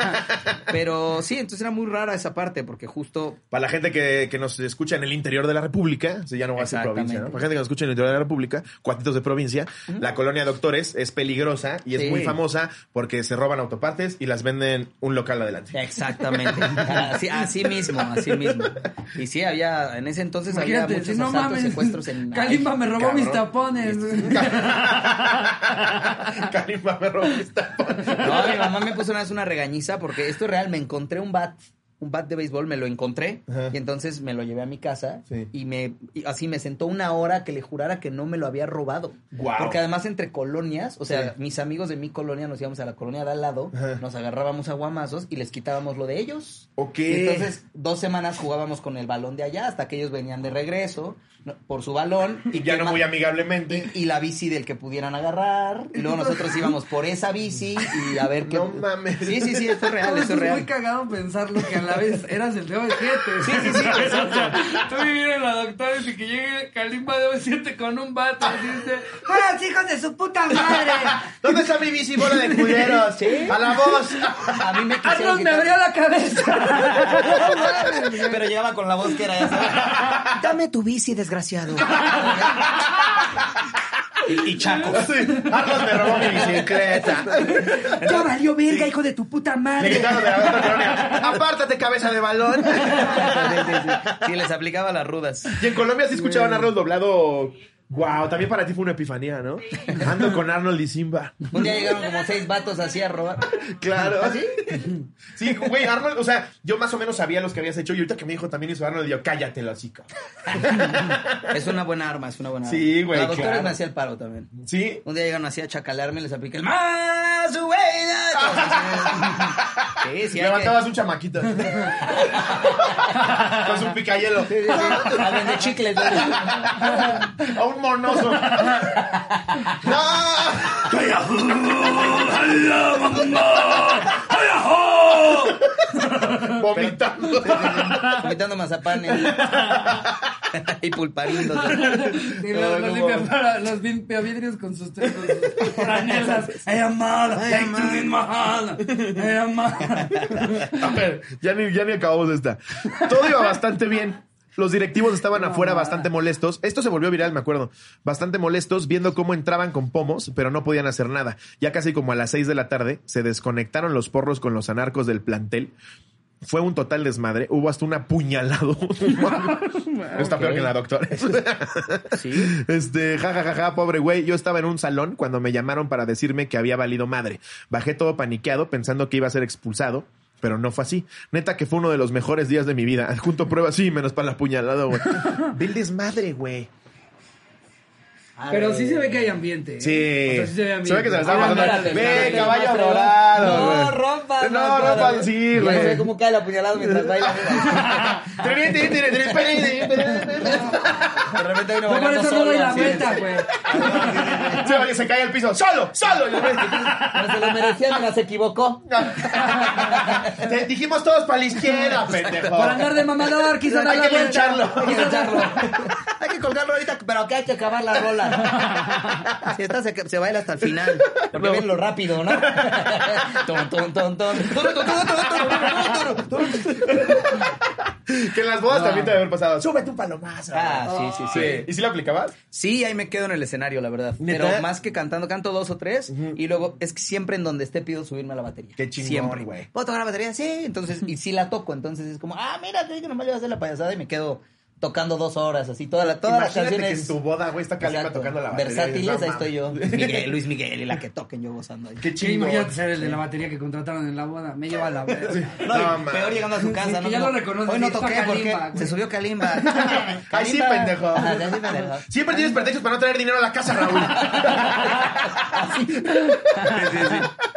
[LAUGHS] Pero sí, entonces era muy rara esa parte porque justo Para la gente que, que nos escucha en el interior de la República, si ya no va a ser provincia, ¿no? Para la gente que nos escucha en el interior de la República, cuatitos de provincia, la colonia Doctores es peligrosa y es muy famosa porque se roban autopartes y las venden un local adelante. Exactamente. Así, así mismo, así mismo. Y sí, había, en ese entonces había Imagínate, muchos si no asaltos, mames. secuestros en... [LAUGHS] Kalimba me robó cabrón. mis tapones. [LAUGHS] Kalimba me robó mis tapones. No, mi mamá me puso una vez una regañiza porque esto es real, me encontré un bat, un bat de béisbol, me lo encontré Ajá. y entonces me lo llevé a mi casa Sí. y me y así me sentó una hora que le jurara que no me lo había robado. Guau. Porque además entre colonias, o sea, Sí. mis amigos de mi colonia nos íbamos a la colonia de al lado, Ajá. nos agarrábamos a guamazos y les quitábamos lo de ellos. Ok. Y entonces, dos semanas jugábamos con el balón de allá hasta que ellos venían de regreso. Por su balón. Y ya no muy amigablemente. y la bici del que pudieran agarrar. Y luego nosotros íbamos por esa bici y a ver qué. No mames. Sí, sí, sí, esto es real, Eso esto es es muy real. cagado pensarlo que a la vez eras el de OV7. Sí, sí, sí, [LAUGHS] exacto. Tú vivir en la doctora y que llegue Kalimba de OV7 con un vato y dice, ¡Hola, hijos de su puta madre! ¿Dónde está mi bici, bola de culeros? Sí. A la voz. A mí me quisieron ¡Arnold me quitar- abrió la cabeza! [LAUGHS] Pero llegaba con la voz que era ya sabes. Dame tu bici, desgraciado. Y, y Chaco. Arnold me robó mi bicicleta. ¡Ya valió verga, hijo de tu puta Le madre! gritaron de la colonia. Apártate, cabeza de balón. Sí, sí, sí. Sí, les aplicaba las rudas. Y en Colombia sí escuchaban a Arnold doblado. Wow, también para ti fue una epifanía, ¿no? Ando con Arnold y Simba. Un día llegaron como seis vatos así a robar. Claro. ¿Ah, sí? Sí, güey, Arnold, o sea, yo más o menos sabía los que habías hecho y ahorita que me dijo también hizo Arnold, yo, cállate la [LAUGHS] hocica. Es una buena arma, es una buena arma. Sí, güey, La doctora claro. me hacía el paro también. Sí. Un día llegaron así a chacalearme y les apliqué el más buena. Sí, sí, hay que- Levantabas un chamaquito. [LAUGHS] Con su picayelo. Sí, sí, sí. A vender chicles. güey. A un monoso. ¡No! Vomitando. Vomitando mazapanes. [LAUGHS] y pulparindos. Y los, los limpia para- los limpia vidrios con sus, con sus franelas. [LAUGHS] ¡Ay, amada! ¡Ay, amada! ¡Ay, amada! A ver, ya ni, ya ni acabamos esta. Todo iba bastante bien. Los directivos estaban afuera bastante molestos. Esto se volvió viral, me acuerdo. Bastante molestos viendo cómo entraban con pomos, pero no podían hacer nada. Ya casi como a las seis de la tarde, se desconectaron los porros con los anarcos del plantel. Fue un total desmadre. Hubo hasta un apuñalado. [LAUGHS] Está peor que la doctora. [LAUGHS] Sí. Este, ja, ja, ja, ja, pobre güey. Yo estaba en un salón cuando me llamaron para decirme que había valido madre. Bajé todo paniqueado pensando que iba a ser expulsado. Pero no fue así. Neta que fue uno de los mejores días de mi vida. Junto pruebas, sí, menos para la puñalada, güey. [LAUGHS] Bill desmadre, güey. Pero sí se ve que hay ambiente. ¿eh? Sí. O sea, sí se ve ambiente. Se ve que se la está Ah, pasando. Ve, caballo dorado, No, güey. rompan. No, rompan, sí, güey. se ve cómo cae la puñalada mientras baila. De repente hay uno Yo por eso no solo, doy la vuelta, güey. Se, oye, se cae al piso. ¡Solo! ¡Solo! No se lo merecía, no se equivocó. [LAUGHS] Te dijimos todos para la izquierda, [LAUGHS] pendejo. Por andar de mamador, quiso dar Hay que echarlo. Hay que colgarlo ahorita, pero que hay que acabar la rola. [LAUGHS] Si esta se, se baila hasta el final. Porque ven lo rápido, ¿no? [LAUGHS] Ton, ton, ton, ton. Que en las bodas también te debe haber pasado. Súbete un palomazo. Ah, sí, sí, sí. ¿Y si lo aplicabas? Sí, ahí me quedo en el escenario, la verdad. ¿Neta? Pero más que cantando, canto dos o tres. Y luego es que siempre en donde esté pido subirme a la batería. Qué chingón, Siempre. güey. ¿Puedo tocar la batería? Sí. Entonces, y sí la toco. Entonces es como, ah, mira, te dije que nomás le iba a hacer la payasada y me quedo tocando dos horas, así. Toda la, todas las canciones. que en tu boda, güey, está Kalimba Exacto. tocando la batería. Versátiles, ahí estoy yo. Luis [LAUGHS] Miguel, Luis Miguel y la que toquen yo gozando ahí. Qué Sí, chingón. imagínate ser el de la batería que contrataron en la boda. Me lleva a la verga. No, No, peor llegando a su casa, Sí, ¿no? ya lo reconoce, Hoy no sí, toqué porque se subió Kalimba. [LAUGHS] Ay, sí, pendejo. Ajá, sí, pendejo. Siempre tienes pretextos para no traer dinero a la casa, Raúl. [LAUGHS]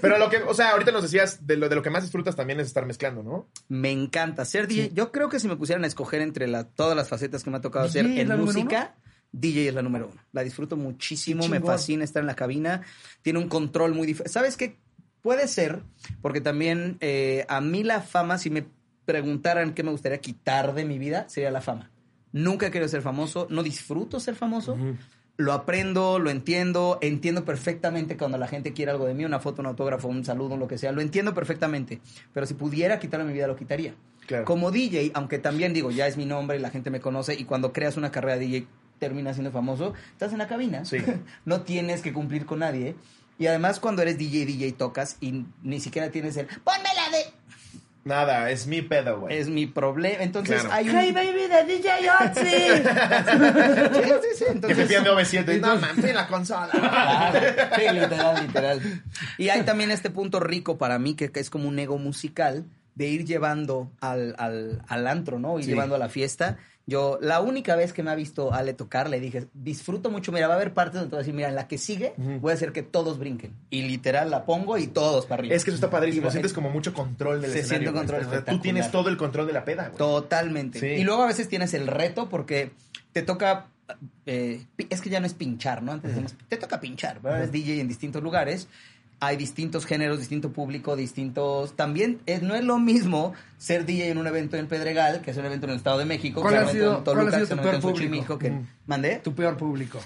Pero lo que, o sea, ahorita nos decías de lo, de lo que más disfrutas también es estar mezclando, ¿no? Me encanta ser DJ. Yo creo que si me pusieran a escoger entre la- todas las facetas que me ha tocado ¿DJ hacer en música, DJ es la número uno. La disfruto muchísimo, me fascina estar en la cabina. Tiene un control muy diferente. ¿Sabes qué? Puede ser, porque también eh, a mí la fama, si me preguntaran qué me gustaría quitar de mi vida, sería la fama. Nunca he querido ser famoso, no disfruto ser famoso. Lo aprendo, lo entiendo, entiendo perfectamente cuando la gente quiere algo de mí, una foto, un autógrafo, un saludo, lo que sea, lo entiendo perfectamente. Pero si pudiera quitarlo de mi vida, lo quitaría. Claro. Como DJ, aunque también digo, ya es mi nombre y la gente me conoce, y cuando creas una carrera de DJ terminas siendo famoso, estás en la cabina. Sí. [LAUGHS] no tienes que cumplir con nadie. Y además cuando eres DJ, DJ tocas y ni siquiera tienes el, ponme la de... Nada, es mi pedo, güey. Es mi problema. Entonces Claro. hay un... Hey baby de DJ Otzi. [LAUGHS] Sí, sí, sí. Que Entonces... te piden de OV7. No, mames, la consola. Claro, sí, literal, literal. Y hay también este punto rico para mí, que, que es como un ego musical, de ir llevando al, al, al antro, ¿no? Ir Sí. llevando a la fiesta. Yo, la única vez que me ha visto Ale tocar, le dije, disfruto mucho, mira, va a haber partes donde te voy a decir, mira, en la que sigue, voy a hacer que todos brinquen. Y literal la pongo y todos para arriba. Es que eso está padrísimo. Sientes como mucho control del Se escenario. siente control Tú tienes todo el control de la peda, güey. Totalmente. Sí. Y luego a veces tienes el reto porque te toca. eh, es que ya no es pinchar, ¿no? Antes decíamos, te toca pinchar, ¿verdad? Es DJ en distintos lugares. Hay distintos géneros, distinto público, distintos. También es- no es lo mismo ser DJ en un evento en Pedregal, que es un evento en el Estado de México, ¿Cuál que es ha un sido- evento en cuál ha Toluca, sido tu evento en peor público? Que. Mm. ¿Mandé? Tu peor público.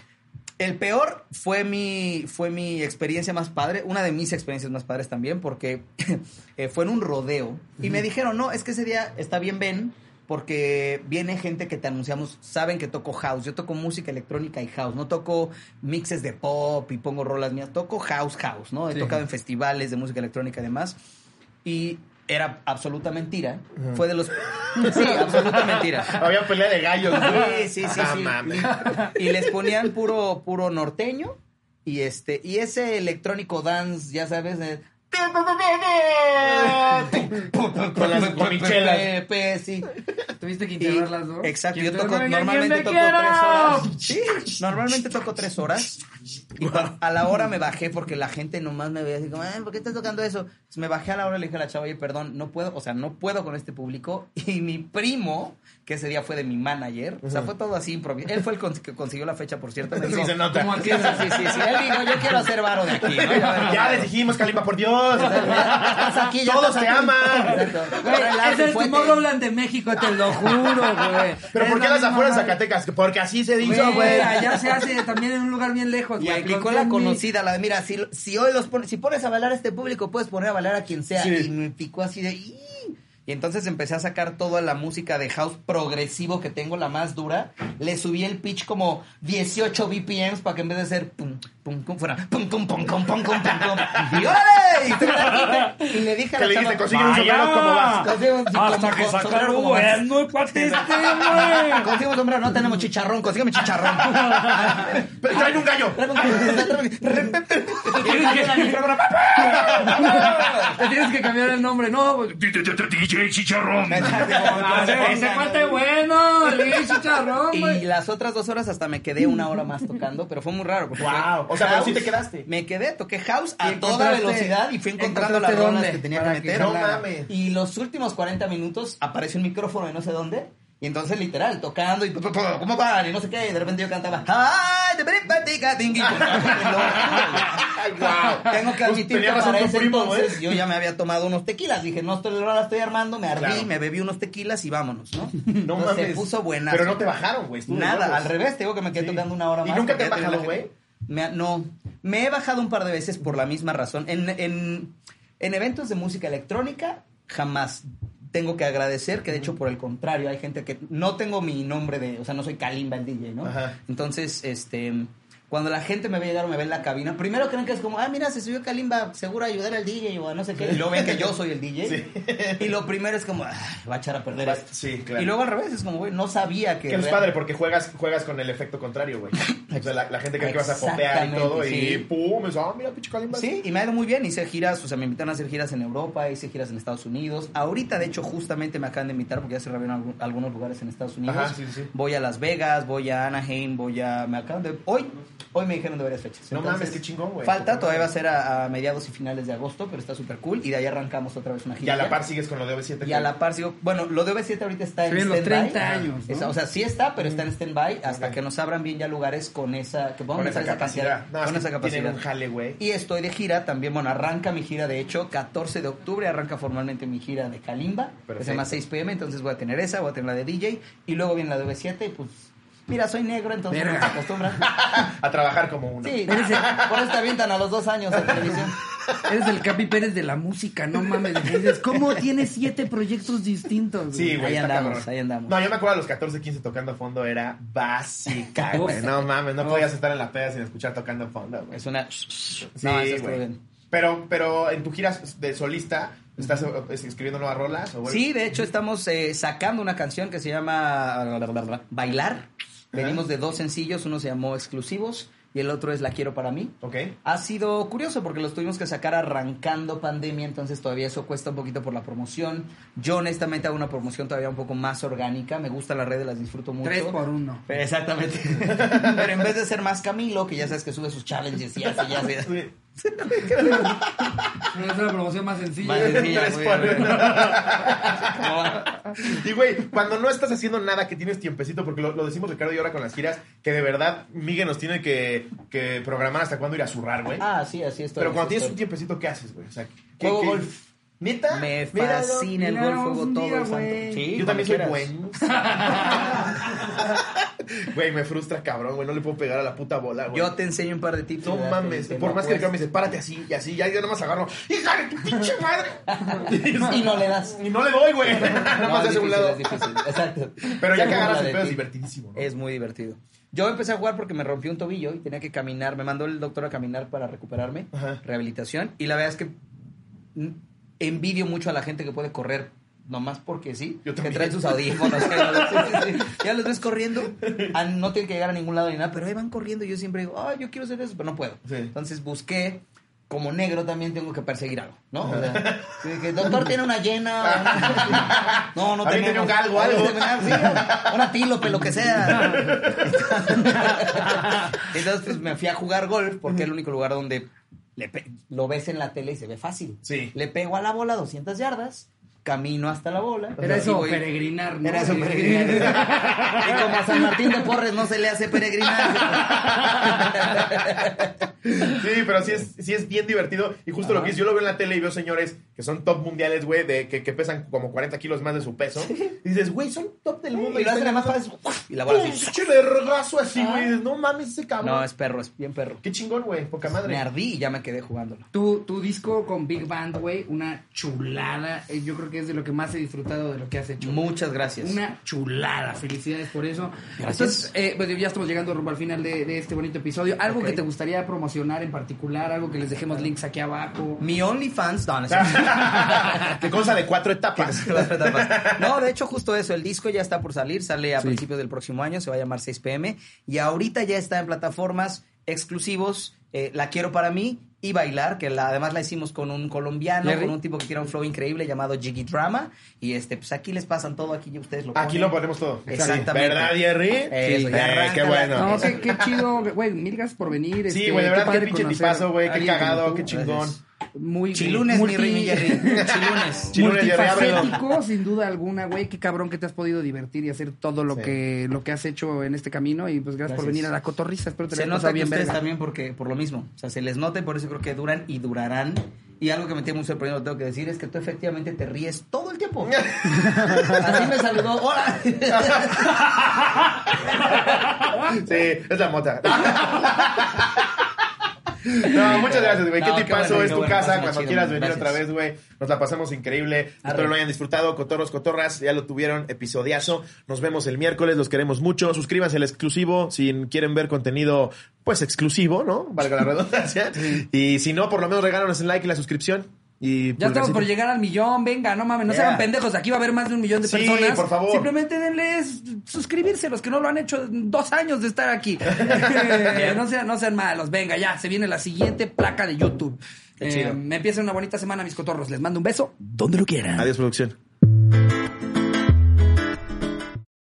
El peor fue mi, fue mi experiencia más padre, una de mis experiencias más padres también, porque [LAUGHS] eh, fue en un rodeo y me dijeron, no, es que ese día está bien, ven, porque viene gente que te anunciamos, saben que toco house, yo toco música electrónica y house, no toco mixes de pop y pongo rolas mías, toco house, house, ¿no? He Sí. tocado en festivales de música electrónica y demás, y era absoluta mentira, fue de los... [LAUGHS] Sí, absoluta mentira. Había pelea de gallos, güey. Sí, sí, sí, Ah, sí. mames. Y les ponían puro, puro norteño. Y este, y ese electrónico dance, ya sabes, de- Con las gomichelas. Sí. Tuviste que integrar las dos. Exacto, ¿Quién yo toco, normalmente toco tres horas. Sí, normalmente toco tres horas. Y a la hora me bajé porque la gente nomás me veía así como, "Ay, ¿por qué estás tocando eso? Entonces me bajé a la hora y le dije a la chava, oye, perdón, no puedo, o sea, no puedo con este público. Y mi primo, que ese día fue de mi manager, o sea, fue todo así improvisado. Él fue el cons- que consiguió la fecha, por cierto. Me Sí se nota. Sí, sí, sí, sí. Él dijo, yo quiero hacer varo de aquí, ¿no? Ya, Ya les dijimos, Kalimba, por Dios. Estás aquí, ya Todos te aman. Exacto. Ahora es el. Tomorrowland de México, te lo juro, güey. [LAUGHS] Pero ¿por qué la las afueras de. Zacatecas? Porque así se dijo, Güey, allá se hace también en un lugar bien lejos, Y güey. aplicó Con la conocida, la de, mira, si, si hoy los pones, si pones a bailar a este público, puedes poner a bailar a quien sea. Sí. Y me picó así de, "Ih". Y entonces empecé a sacar toda la música de house progresivo que tengo, la más dura. Le subí el pitch como 18 BPMs para que en vez de ser pum, pum, pum, fuera pum, pum, pum, pum, pum, pum, pum, pum. Y órale, y le dije a Que la le chava, dijiste, consigue un sombrero como vas. Consigue un- Hasta como- que como vas. bueno el cuate este, güey. Consigue un sombrero, no tenemos chicharrón, consígueme chicharrón. [LAUGHS] Pero traen un gallo. Te tienes que cambiar el nombre, no. DJ Chicharrón. [LAUGHS] Ah, Ese cuate bueno, el chicharrón, Y las otras dos horas hasta me quedé una hora más tocando, pero fue muy raro. porque Wow. O sea, pero sí te quedaste. Me quedé, toqué house ¿Y a toda velocidad y fui encontrando las dónde que tenía que meter. No mames. Y los últimos 40 minutos apareció un micrófono de no sé dónde. Y entonces, literal, tocando y ¿cómo van? Y no sé qué. Y de repente yo cantaba. ¡Ay, tingui! [LAUGHS] Tengo que Pues admitir que para ese primo, entonces yo ya me había tomado unos tequilas. Dije, no, estoy, la estoy armando. Me ardí, me bebí unos tequilas y vámonos, ¿no? No mames. Se puso buena. Pero no te bajaron, güey. Nada, al revés, te digo que me quedé tocando una hora ¿Y más. nunca te la güey? Me ha- no, me he bajado un par de veces por la misma razón. En, en, en eventos de música electrónica, jamás. Tengo que agradecer que de hecho por el contrario hay gente que no tengo mi nombre de, o sea, no soy Kalimba el DJ, ¿no? Ajá. Entonces, este, cuando la gente me ve llegar o me ve en la cabina, primero creen que es como, ah, mira, se subió Kalimba, seguro a ayudar al DJ o a no sé qué. Y luego ven que yo soy el DJ. Sí. Y lo primero es como, "Ay, va a echar a perder Va- esto". sí, claro. Y luego al revés, es como, güey, no sabía que... Que es padre porque juegas, juegas con el efecto contrario, güey. O sea, la, la gente cree que vas a popear y todo y sí. pum, es, ah, mira, pinche Kalimba. Sí, y me ha ido muy bien. Hice giras, o sea, me invitaron a hacer giras en Europa, hice giras en Estados Unidos. Ahorita, de hecho, justamente me acaban de invitar porque ya se reabrieron algu- algunos lugares en Estados Unidos. Ajá, sí, sí. Voy a Las Vegas, voy a Anaheim, voy a... Me acaban de... Hoy, hoy me dijeron de varias fechas. No mames, qué chingón, güey. Falta, todavía va a ser a, a mediados y finales de agosto, pero está súper cool. Y de ahí arrancamos otra vez una Y gira. a la par sigues con lo de OV7. Y a la par sigo, bueno, lo de OV7 ahorita está en stand-by. 30 años, ¿no? O sea, sí está, pero está en stand-by hasta que nos abran bien ya lugares con esa, que podamos Con esa capacidad. No, con esa tienen capacidad. un jale, güey. Y estoy de gira también, bueno, arranca mi gira, de hecho, 14 de octubre arranca formalmente mi gira de Kalimba, que se llama 6 pm, entonces voy a tener esa, voy a tener la de DJ, y luego viene la de V7, y pues, mira, soy negro, entonces Verga. no se acostumbran. [LAUGHS] A trabajar como uno. Sí, por eso te avientan a los dos años en televisión. Eres el Capi Pérez de la música, no mames. Dices, ¿cómo tienes siete proyectos distintos? Sí, güey. Ahí andamos, cabrón. ahí andamos. No, yo me acuerdo a los 14, 15 tocando fondo, era básica, güey. No mames, no podías estar en la peda sin escuchar tocando fondo, güey. Es una... Sí, no, eso bien. Pero, pero en tu gira de solista, ¿estás eh, escribiendo nuevas rolas? O, Sí, de hecho estamos eh, sacando una canción que se llama Bailar. Venimos de dos sencillos, uno se llamó Exclusivos y el otro es La Quiero para mí. Ok. Ha sido curioso porque los tuvimos que sacar arrancando pandemia, entonces todavía eso cuesta un poquito por la promoción. Yo honestamente hago una promoción todavía un poco más orgánica, me gusta las redes, las disfruto mucho. Tres por uno. Exactamente. [LAUGHS] Pero en vez de ser más Camilo, que ya sabes que sube sus challenges y así, ya así. [LAUGHS] Es una promoción más sencilla. Más sencilla, Tres muy por bien. uno. ¿Cómo va? Y güey, cuando no estás haciendo nada, que tienes tiempecito, porque lo, lo decimos Ricardo y ahora con las giras, que de verdad Miguel nos tiene que, que programar hasta cuándo ir a zurrar, güey. Ah, sí, así estoy. Pero cuando tienes un tiempecito, ¿qué haces, güey? O sea, ¿qué, Juego qué- golf. ¿Neta? Me Míralo. fascina el golf, juego todo el santo. Sí, Yo también soy bueno. [LAUGHS] Güey, me frustra, cabrón, güey. No le puedo pegar a la puta bola, güey. Yo te enseño un par de tips. No mames, por más que el apuesto. me dice, párate así y así, ya yo nomás agarro. ¡Hija de tu pinche madre! [LAUGHS] Y no le das. Y no le doy, güey. [LAUGHS] Nada No, más hace un lado. es difícil. Exacto. Pero ya que agarras el pedo es ti. divertidísimo. ¿no? Es muy divertido. Yo empecé a jugar porque me rompí un tobillo y tenía que caminar. Me mandó el doctor a caminar para recuperarme. Ajá. Rehabilitación. Y la verdad es que envidio mucho a la gente que puede correr. Nomás porque sí. Yo que traen sus audífonos. Ya los ves corriendo. ah, No tienen que llegar a ningún lado ni nada. Pero ahí van corriendo. Y yo siempre digo, ah, yo quiero hacer eso, pero no puedo. Sí. Entonces busqué. Como negro también tengo que perseguir algo, ¿no? O sea, que, doctor tiene una llena. [LAUGHS] No, no tenemos. tenía un galgo, algo. Sí, una antílope, lo que sea. [LAUGHS] Entonces, pues me fui a jugar golf porque es el único lugar donde le lo ves en la tele y se ve fácil. Sí. Le pego a la bola 200 yardas, camino hasta la bola. Era y eso, voy- peregrinar, ¿no? Era eso, peregrinar. [LAUGHS] y como a San Martín de Porres no se le hace peregrinar. Sí, pero sí es, sí es bien divertido. Y justo lo que es, yo lo veo en la tele y veo señores que son top mundiales, güey, de que, que pesan como 40 kilos más de su peso. Y dices, güey, son top del mundo. y lo hacen además fácil. Y la bola así. Pinche vergazo así, güey. Y dices, no mames, ese cabrón. No, es perro, es bien perro. Qué chingón, güey. Poca madre. Me ardí y ya me quedé jugándolo. Tu, tu disco con Big Band, güey, una chulada. Eh, Yo creo que es de lo que más he disfrutado de lo que has hecho. Muchas gracias. Una chulada, felicidades por eso. Gracias. Entonces, eh, pues ya estamos llegando rumbo al final de, de este bonito episodio. ¿Algo que te gustaría promocionar en particular, algo que les dejemos links aquí abajo. Mi OnlyFans, no, [LAUGHS] [LAUGHS] Qué cosa de cuatro etapas. Las etapas. No, de hecho, justo eso. El disco ya está por salir, sale a principios del próximo año, se va a llamar 6 pm. Y ahorita ya está en plataformas exclusivos. eh, la quiero para mí y bailar, que la- además la hicimos con un colombiano, Jerry. con un tipo que tiene un flow increíble llamado Jiggy Drama. Y este, pues aquí les pasan todo, aquí ustedes lo Aquí ponen. lo ponemos todo. Exactamente. ¿Verdad, Jerry? Eso, ya Eh, qué bueno. No, qué, qué chido, güey, mil gracias por venir. Sí, este, güey, de verdad, qué pinche tipazo, güey, qué cagado, qué chingón. Muy Chilunes, mi Remy [LAUGHS] Jerry. Chilunes. Chilunes, multifacético, sin duda alguna, güey. Qué cabrón que te has podido divertir y hacer todo lo Sí. que lo que has hecho en este camino. Y pues gracias, por venir a la cotorriza. Espero te Se nota pasado que bien ustedes verga. también porque, por lo mismo. O sea, se les nota y por eso creo que duran y durarán. Y algo que me tiene muy sorprendido, lo tengo que decir, es que tú efectivamente te ríes todo el tiempo. [LAUGHS] Así me saludó. ¡Hola! [LAUGHS] Sí, es la mota. No, muchas gracias, güey. No, ¿Qué tipazo? bueno, es tu bueno, casa. Cuando chido, quieras venir Gracias. otra vez, güey. Nos la pasamos increíble. Espero lo hayan disfrutado. Cotorros, cotorras. Ya lo tuvieron. Episodiazo. Nos vemos el miércoles. Los queremos mucho. Suscríbanse al exclusivo si quieren ver contenido, pues exclusivo, ¿no? Valga la [LAUGHS] redundancia. Y si no, por lo menos regálanos el like y la suscripción. Y Ya estamos pulgarcito. por llegar al millón, venga, no mames, no se Yeah. hagan pendejos, aquí va a haber más de un millón de Sí, personas. por favor. Simplemente denles suscribirse, los que no lo han hecho en dos años de estar aquí. [LAUGHS] [LAUGHS] no, sean, no sean malos, venga, ya, se viene la siguiente placa de YouTube. Eh, me empieza una bonita semana, mis cotorros. Les mando un beso donde lo quieran. Adiós, producción.